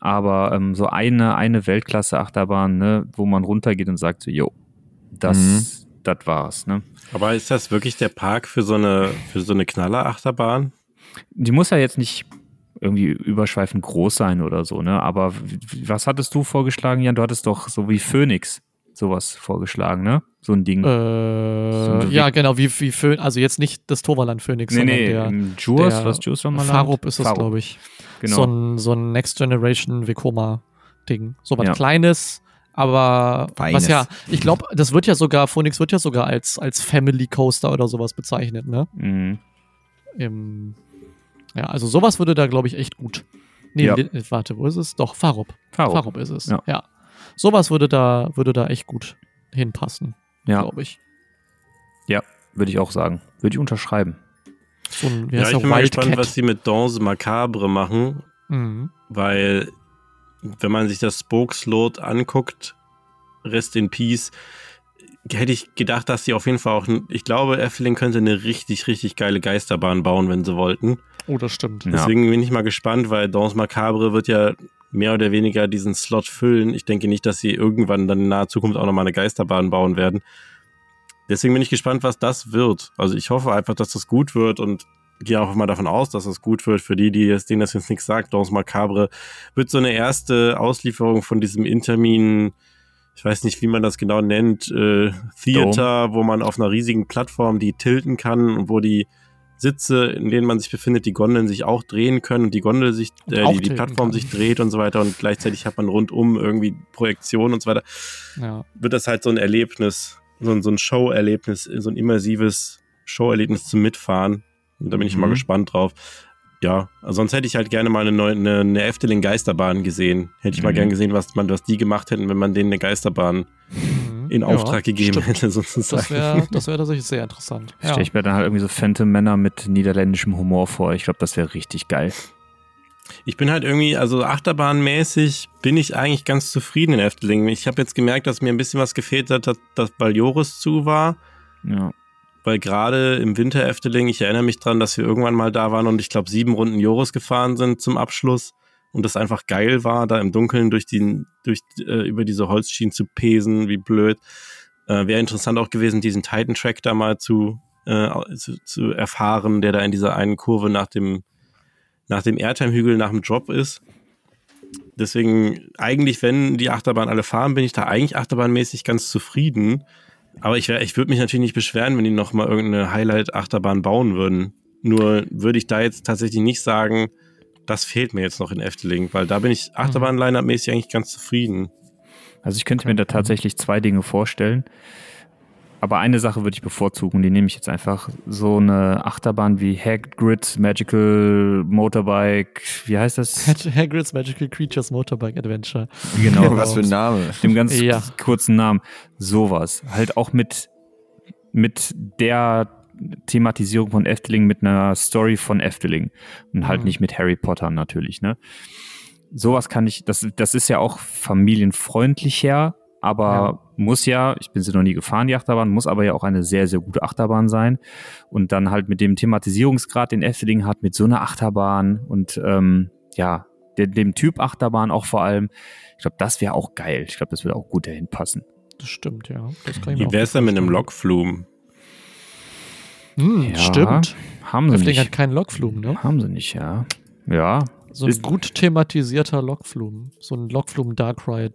Aber ähm, so eine, eine Weltklasse-Achterbahn, ne, wo man runtergeht und sagt so, jo, das, das war's, ne? Aber ist das wirklich der Park für so eine, für so eine Knaller-Achterbahn? Die muss ja jetzt nicht irgendwie überschweifend groß sein oder so, ne? Aber was hattest du vorgeschlagen, Jan? Du hattest doch so wie Phoenix sowas vorgeschlagen, ne? So ein Ding. Äh, ein ja, genau, wie, wie Phön, also jetzt nicht das Toverland Phoenix, nee, sondern nee, der Jules, der was Jules nochmal Farup ist es, glaube ich. Genau. So ein, so ein Next Generation Vekoma-Ding. So was Ja. Kleines, aber Feines. was ja, ich glaube, das wird ja sogar, Phoenix wird ja sogar als, als Family Coaster oder sowas bezeichnet, ne? mhm. Im, ja, also sowas würde da, glaube ich, echt gut. Nee, Ja. Lin- warte, wo ist es? Doch, Farup. Farup. Farup ist es. Ja. Ja. Sowas würde da, würde da echt gut hinpassen, Ja, glaube ich. würde ich auch sagen. Würde ich unterschreiben. So ein, Ja, ich bin mal gespannt, was sie mit Danse Macabre machen, Mhm. weil wenn man sich das Spokeslot anguckt, Rest in Peace, hätte ich gedacht, dass sie auf jeden Fall auch, ich glaube, Effeling könnte eine richtig, richtig geile Geisterbahn bauen, wenn sie wollten. Oh, das stimmt. Ja. Deswegen bin ich mal gespannt, weil Danse Macabre wird ja mehr oder weniger diesen Slot füllen. Ich denke nicht, dass sie irgendwann dann in naher Zukunft auch nochmal eine Geisterbahn bauen werden. Deswegen bin ich gespannt, was das wird. Also ich hoffe einfach, dass das gut wird und gehe auch mal davon aus, dass das gut wird für die, die es, denen das jetzt nichts sagt. Danse Macabre wird so eine erste Auslieferung von diesem Intermin, ich weiß nicht, wie man das genau nennt, äh, Theater, wo man auf einer riesigen Plattform die tilten kann und wo die Sitze, in denen man sich befindet, die Gondeln sich auch drehen können und die Gondel sich, äh, die, die Plattform kann. sich dreht und so weiter und gleichzeitig hat man rundum irgendwie Projektionen und so weiter, Ja. wird das halt so ein Erlebnis, so ein, so ein Show-Erlebnis, so ein immersives Show-Erlebnis zum Mitfahren. Und da bin ich Mhm. mal gespannt drauf. Ja, also sonst hätte ich halt gerne mal eine neue, eine, eine Efteling Geisterbahn gesehen. Hätte ich mal Mhm. gern gesehen, was man, was die gemacht hätten, wenn man denen eine Geisterbahn Mhm. In Ja, Auftrag gegeben stimmt. hätte, sozusagen. Das wäre das wär tatsächlich sehr interessant. Ja. Stelle ich mir dann halt irgendwie so Phantom-Männer mit niederländischem Humor vor. Ich glaube, das wäre richtig geil. Ich bin halt irgendwie, also achterbahnmäßig bin ich eigentlich ganz zufrieden in Efteling. Ich habe jetzt gemerkt, dass mir ein bisschen was gefehlt hat, dass, dass weil Joris zu war. Ja. Weil gerade im Winter Efteling, ich erinnere mich dran, dass wir irgendwann mal da waren und ich glaube sieben Runden Joris gefahren sind zum Abschluss und das einfach geil war, da im Dunkeln durch die, durch, äh, über diese Holzschienen zu pesen, wie blöd. Äh, Wäre interessant auch gewesen, diesen Titan Track da mal zu, äh, zu, zu erfahren, der da in dieser einen Kurve nach dem, nach dem Airtime-Hügel nach dem Drop ist. Deswegen, eigentlich, wenn die Achterbahn alle fahren, bin ich da eigentlich achterbahnmäßig ganz zufrieden. Aber ich, ich würde mich natürlich nicht beschweren, wenn die noch mal irgendeine Highlight-Achterbahn bauen würden. Nur würde ich da jetzt tatsächlich nicht sagen, das fehlt mir jetzt noch in Efteling, weil da bin ich Achterbahn-Line-Up-mäßig eigentlich ganz zufrieden. Also ich könnte mir da tatsächlich zwei Dinge vorstellen. Aber eine Sache würde ich bevorzugen, die nehme ich jetzt einfach. So eine Achterbahn wie Hagrid Magical Motorbike, wie heißt das? Hagrid's Magical Creatures Motorbike Adventure. Genau, Was für ein Name. dem ganz Ja. kurzen Namen. Sowas. Halt auch mit, mit der Thematisierung von Efteling, mit einer Story von Efteling. Und halt Mhm. nicht mit Harry Potter natürlich, ne? Sowas kann ich, das, das ist ja auch familienfreundlicher, aber Ja. muss ja, ich bin sie noch nie gefahren, die Achterbahn, muss aber ja auch eine sehr, sehr gute Achterbahn sein. Und dann halt mit dem Thematisierungsgrad, den Efteling hat, mit so einer Achterbahn und ähm, ja, dem, dem Typ Achterbahn auch vor allem. Ich glaube, das wäre auch geil. Ich glaube, das würde auch gut dahin passen. Das stimmt, ja. Das kann ich Wie auch wär's denn mit einem vorstellen. Hm, Ja. Stimmt. Haben sie Efteling nicht. hat keinen Lokflumen, ne? Haben sie nicht, ja. Ja, So ein Ist- gut thematisierter Lokflumen. So ein Lokflumen Dark Ride.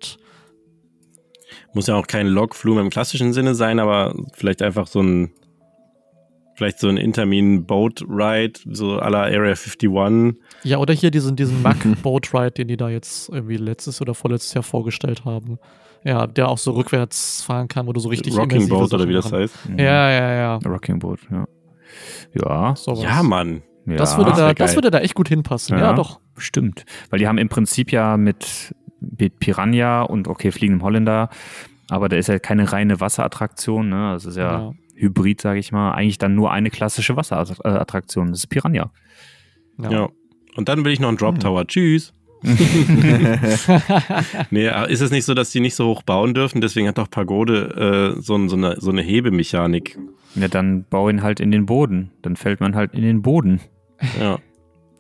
Muss ja auch kein Lokflume im klassischen Sinne sein, aber vielleicht einfach so ein, vielleicht so ein Intermin Boat Ride, so à la Area 51. Ja, oder hier diesen, diesen Mack Boat Ride, den die da jetzt irgendwie letztes oder vorletztes Jahr vorgestellt haben. Ja, der auch so rückwärts fahren kann, wo du so richtig Rocking Boat oder wie das heißt. Ja, ja, ja. Rocking Boat, ja. Ja, Sowas. Ja, Mann. ja. Das, würde da, das würde da echt gut hinpassen. Ja, Ja. doch. Stimmt. Weil die haben im Prinzip ja mit, mit Piranha und okay, fliegendem Holländer, aber da ist ja keine reine Wasserattraktion, ne? Das ist ja, Ja. Hybrid, sage ich mal. Eigentlich dann nur eine klassische Wasserattraktion. Das ist Piranha. Ja. Ja. Und dann will ich noch einen Drop Tower. Tschüss. nee, aber ist es nicht so, dass die nicht so hoch bauen dürfen? Deswegen hat doch Pagode äh, so, so, eine, so eine Hebemechanik. Ja, dann bau ihn halt in den Boden. Dann fällt man halt in den Boden. Ja.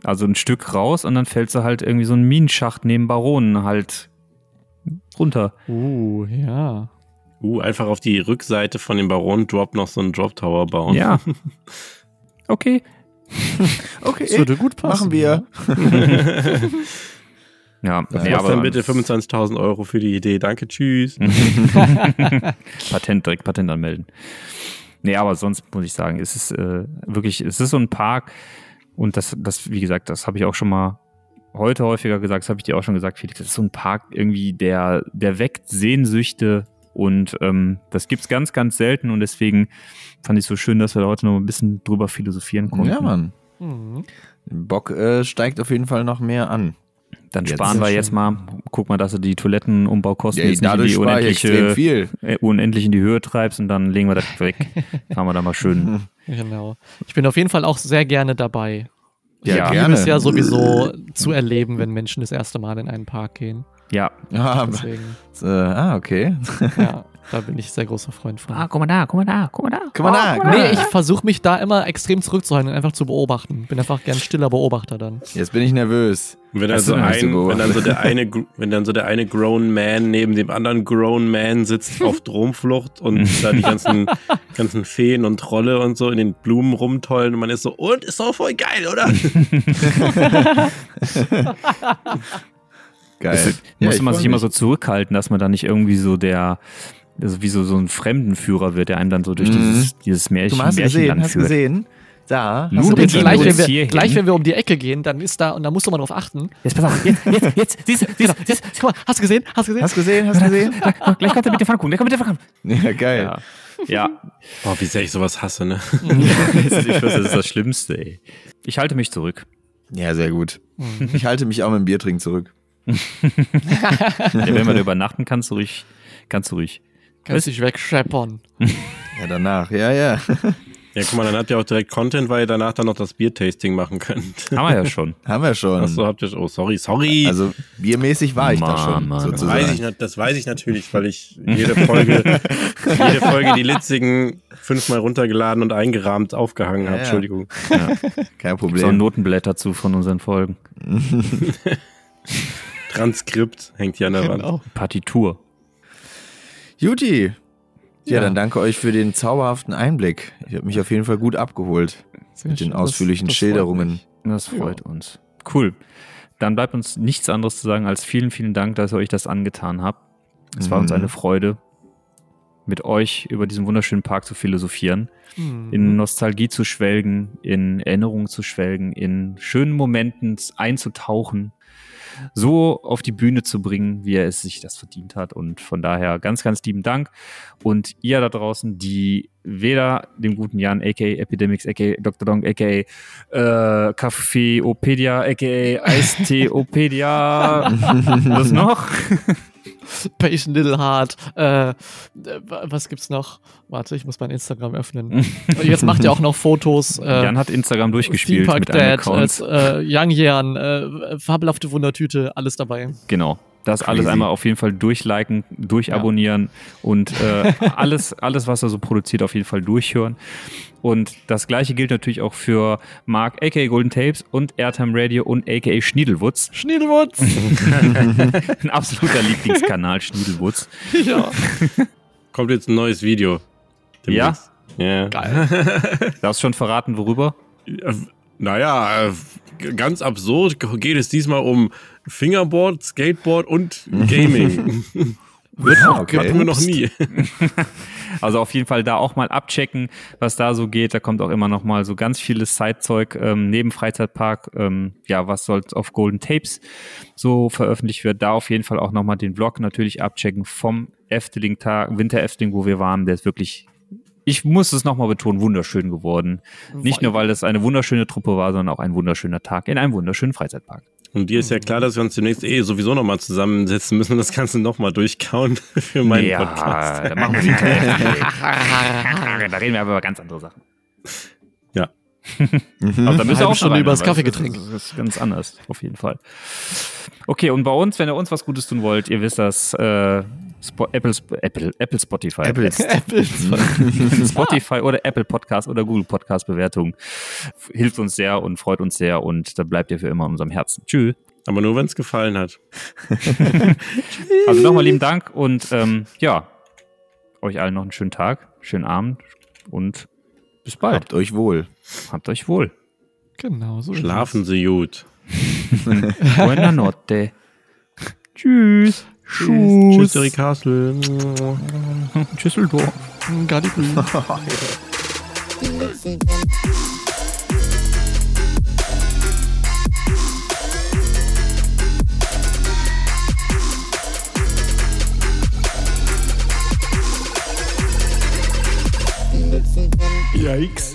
Also ein Stück raus und dann fällt sie halt irgendwie so ein Minenschacht neben Baronen halt runter. Uh, ja. Uh, einfach auf die Rückseite von dem Baron Drop noch so einen Drop Tower bauen. Ja. Okay. Okay, Das würde gut passen. machen wir. Ja, Ja, nee, aber dann bitte 25.000 Euro für die Idee. Danke, tschüss. Patent, direkt Patent anmelden. Nee, aber sonst muss ich sagen, es ist äh, wirklich, es ist so ein Park und das, das, wie gesagt, das habe ich auch schon mal heute häufiger gesagt, das habe ich dir auch schon gesagt, Felix, das ist so ein Park irgendwie, der, der weckt Sehnsüchte und ähm, das gibt's ganz, ganz selten und deswegen fand ich so schön, dass wir da heute noch ein bisschen drüber philosophieren konnten. Ja, Mann. Mhm. Bock äh, steigt auf jeden Fall noch mehr an. Dann Jetzt. sparen wir jetzt mal, guck mal, dass du die Toilettenumbaukosten Ja, jetzt nicht in die unendliche, viel. äh, unendlich in die Höhe treibst und dann legen wir das weg. Fahren wir da mal schön. Genau. Ich bin auf jeden Fall auch sehr gerne dabei. Ja, Ja. Ich gerne. es ja sowieso zu erleben, wenn Menschen das erste Mal in einen Park gehen. Ja, Ja, Deswegen, äh, ah, okay. ja, da bin ich sehr großer Freund von. Ah, guck mal da, guck mal da, guck mal da. Guck mal da, guck mal Nee, da. ich versuche mich da immer extrem zurückzuhalten und einfach zu beobachten. Bin einfach gern stiller Beobachter dann. Jetzt bin ich nervös. Wenn dann, so ein, wenn dann so der eine, wenn dann so der eine Grown Man neben dem anderen Grown Man sitzt auf Dromflucht und da die ganzen, ganzen Feen und Trolle und so in den Blumen rumtollen und man ist so, und ist doch voll geil, oder? Geil. Das, Ja, musste ich man sich immer so zurückhalten, dass man da nicht irgendwie so der, also wie so, so ein Fremdenführer wird, der einem dann so durch Mhm. dieses, dieses Märchen, Du hast gesehen, Märchenland hast führt. gesehen. Da. Nun hast den ich gleich, nur wenn wir, hierhin. gleich, wenn wir um die Ecke gehen, dann ist da, und da musst du mal drauf achten. Jetzt pass auf, jetzt, jetzt, jetzt, siehst du, siehst du, siehst Guck mal, hast du gesehen? Hast du gesehen? Hast du gesehen? Hast du gesehen? gleich kommt er mit der Pfannkuchen, gleich kommt der Pfannkuchen. Ja, geil. Ja. Ja, Boah, wie sehr ich sowas hasse, ne? ich weiß, das ist das Schlimmste, ey. Ich halte mich zurück. Ja, sehr gut. Ich halte mich auch mit dem Biertrinken zurück. Ja, wenn man da übernachten kannst, du ruhig, kannst du ruhig. Kannst dich wegscheppern. Ja, danach. Ja, ja. Ja, guck mal, dann habt ihr auch direkt Content, weil ihr danach dann noch das Biertasting machen könnt. Haben wir ja schon. Haben wir schon. Achso, habt ihr, oh, sorry, sorry. Also biermäßig war ich da Mann, schon, Mann. das sozusagen. weiß, ich, das weiß ich natürlich, weil ich jede Folge, jede Folge die Litzigen fünfmal runtergeladen und eingerahmt aufgehangen habe. Ja, ja. Entschuldigung. Kein So ein Problem. Notenblatt dazu von unseren Folgen. Transkript hängt hier an der Wand. Genau. Partitur. Juti. Ja, Ja. dann danke euch für den zauberhaften Einblick. Ich habe mich auf jeden Fall gut abgeholt Sehr mit den schön. ausführlichen Das- das Schilderungen. Das freut uns. Cool. Dann bleibt uns nichts anderes zu sagen als vielen, vielen Dank, dass ihr euch das angetan habt. Es war uns Mhm. eine Freude, mit euch über diesen wunderschönen Park zu philosophieren, Hm. in Nostalgie zu schwelgen, in Erinnerungen zu schwelgen, in schönen Momenten einzutauchen. So auf die Bühne zu bringen, wie er es sich das verdient hat. Und von daher ganz, ganz lieben Dank. Und ihr da draußen, die weder dem guten Jan, aka Epidemics, aka Dr. Dong, aka äh, Kaffeeopedia, aka Eisteopedia, was noch? Patient Little Heart. Äh, was gibt's noch? Warte, ich muss mein Instagram öffnen. Jetzt macht ihr auch noch Fotos. Äh, Jan hat Instagram durchgespielt Theme mit Park einem Dad, Account. äh, Young Jan, äh, fabelhafte Wundertüte, alles dabei. Genau. Das alles Crazy. einmal auf jeden Fall durchliken, durchabonnieren und äh, alles, alles, was er so produziert, auf jeden Fall durchhören. Und das gleiche gilt natürlich auch für Mark, aka Golden Tapes und Airtime Radio und aka Schniedelwutz. Schniedelwutz. Ein absoluter Lieblingskanal, Schniedelwutz. ja. Kommt jetzt ein neues Video. Ja? Ja. Geil. Darfst schon verraten, worüber? Naja, ganz absurd geht es diesmal um Fingerboard, Skateboard und Gaming. Wird noch okay. Hatten wir noch nie. Also auf jeden Fall da auch mal abchecken, was da so geht. Da kommt auch immer noch mal so ganz vieles Sidezeug ähm, neben Freizeitpark. Ähm, ja, was soll auf Golden Tapes so veröffentlicht wird. Da auf jeden Fall auch noch mal den Vlog natürlich abchecken vom Efteling-Tag, Winter-Efteling, wo wir waren. Der ist wirklich, ich muss es noch mal betonen, wunderschön geworden. Nicht nur, weil das eine wunderschöne Truppe war, sondern auch ein wunderschöner Tag in einem wunderschönen Freizeitpark. Und dir ist ja klar, dass wir uns demnächst eh sowieso nochmal zusammensetzen müssen und das Ganze nochmal durchkauen für meinen ja, Podcast. da machen wir die Da reden wir aber über ganz andere Sachen. Ja. Aber da müssen wir auch rein, über das Kaffeegetränk. Das, das ist ganz anders, auf jeden Fall. Okay, und bei uns, wenn ihr uns was Gutes tun wollt, ihr wisst das, äh, Spo Apple, Sp- Apple, Apple Spotify. Apple. Spotify oder Apple Podcast oder Google Podcast Bewertung hilft uns sehr und freut uns sehr und da bleibt ihr für immer in unserem Herzen. Tschüss. Aber nur, wenn es gefallen hat. Also nochmal lieben Dank und ähm, ja, euch allen noch einen schönen Tag, schönen Abend und bis bald. Habt euch wohl. Habt euch wohl. Genau, so ist Schlafen Sie gut. Buena notte. Tschüss. Tschüss, Eric Castle. Tschüsseldorf. es. Gallipoli. Yikes.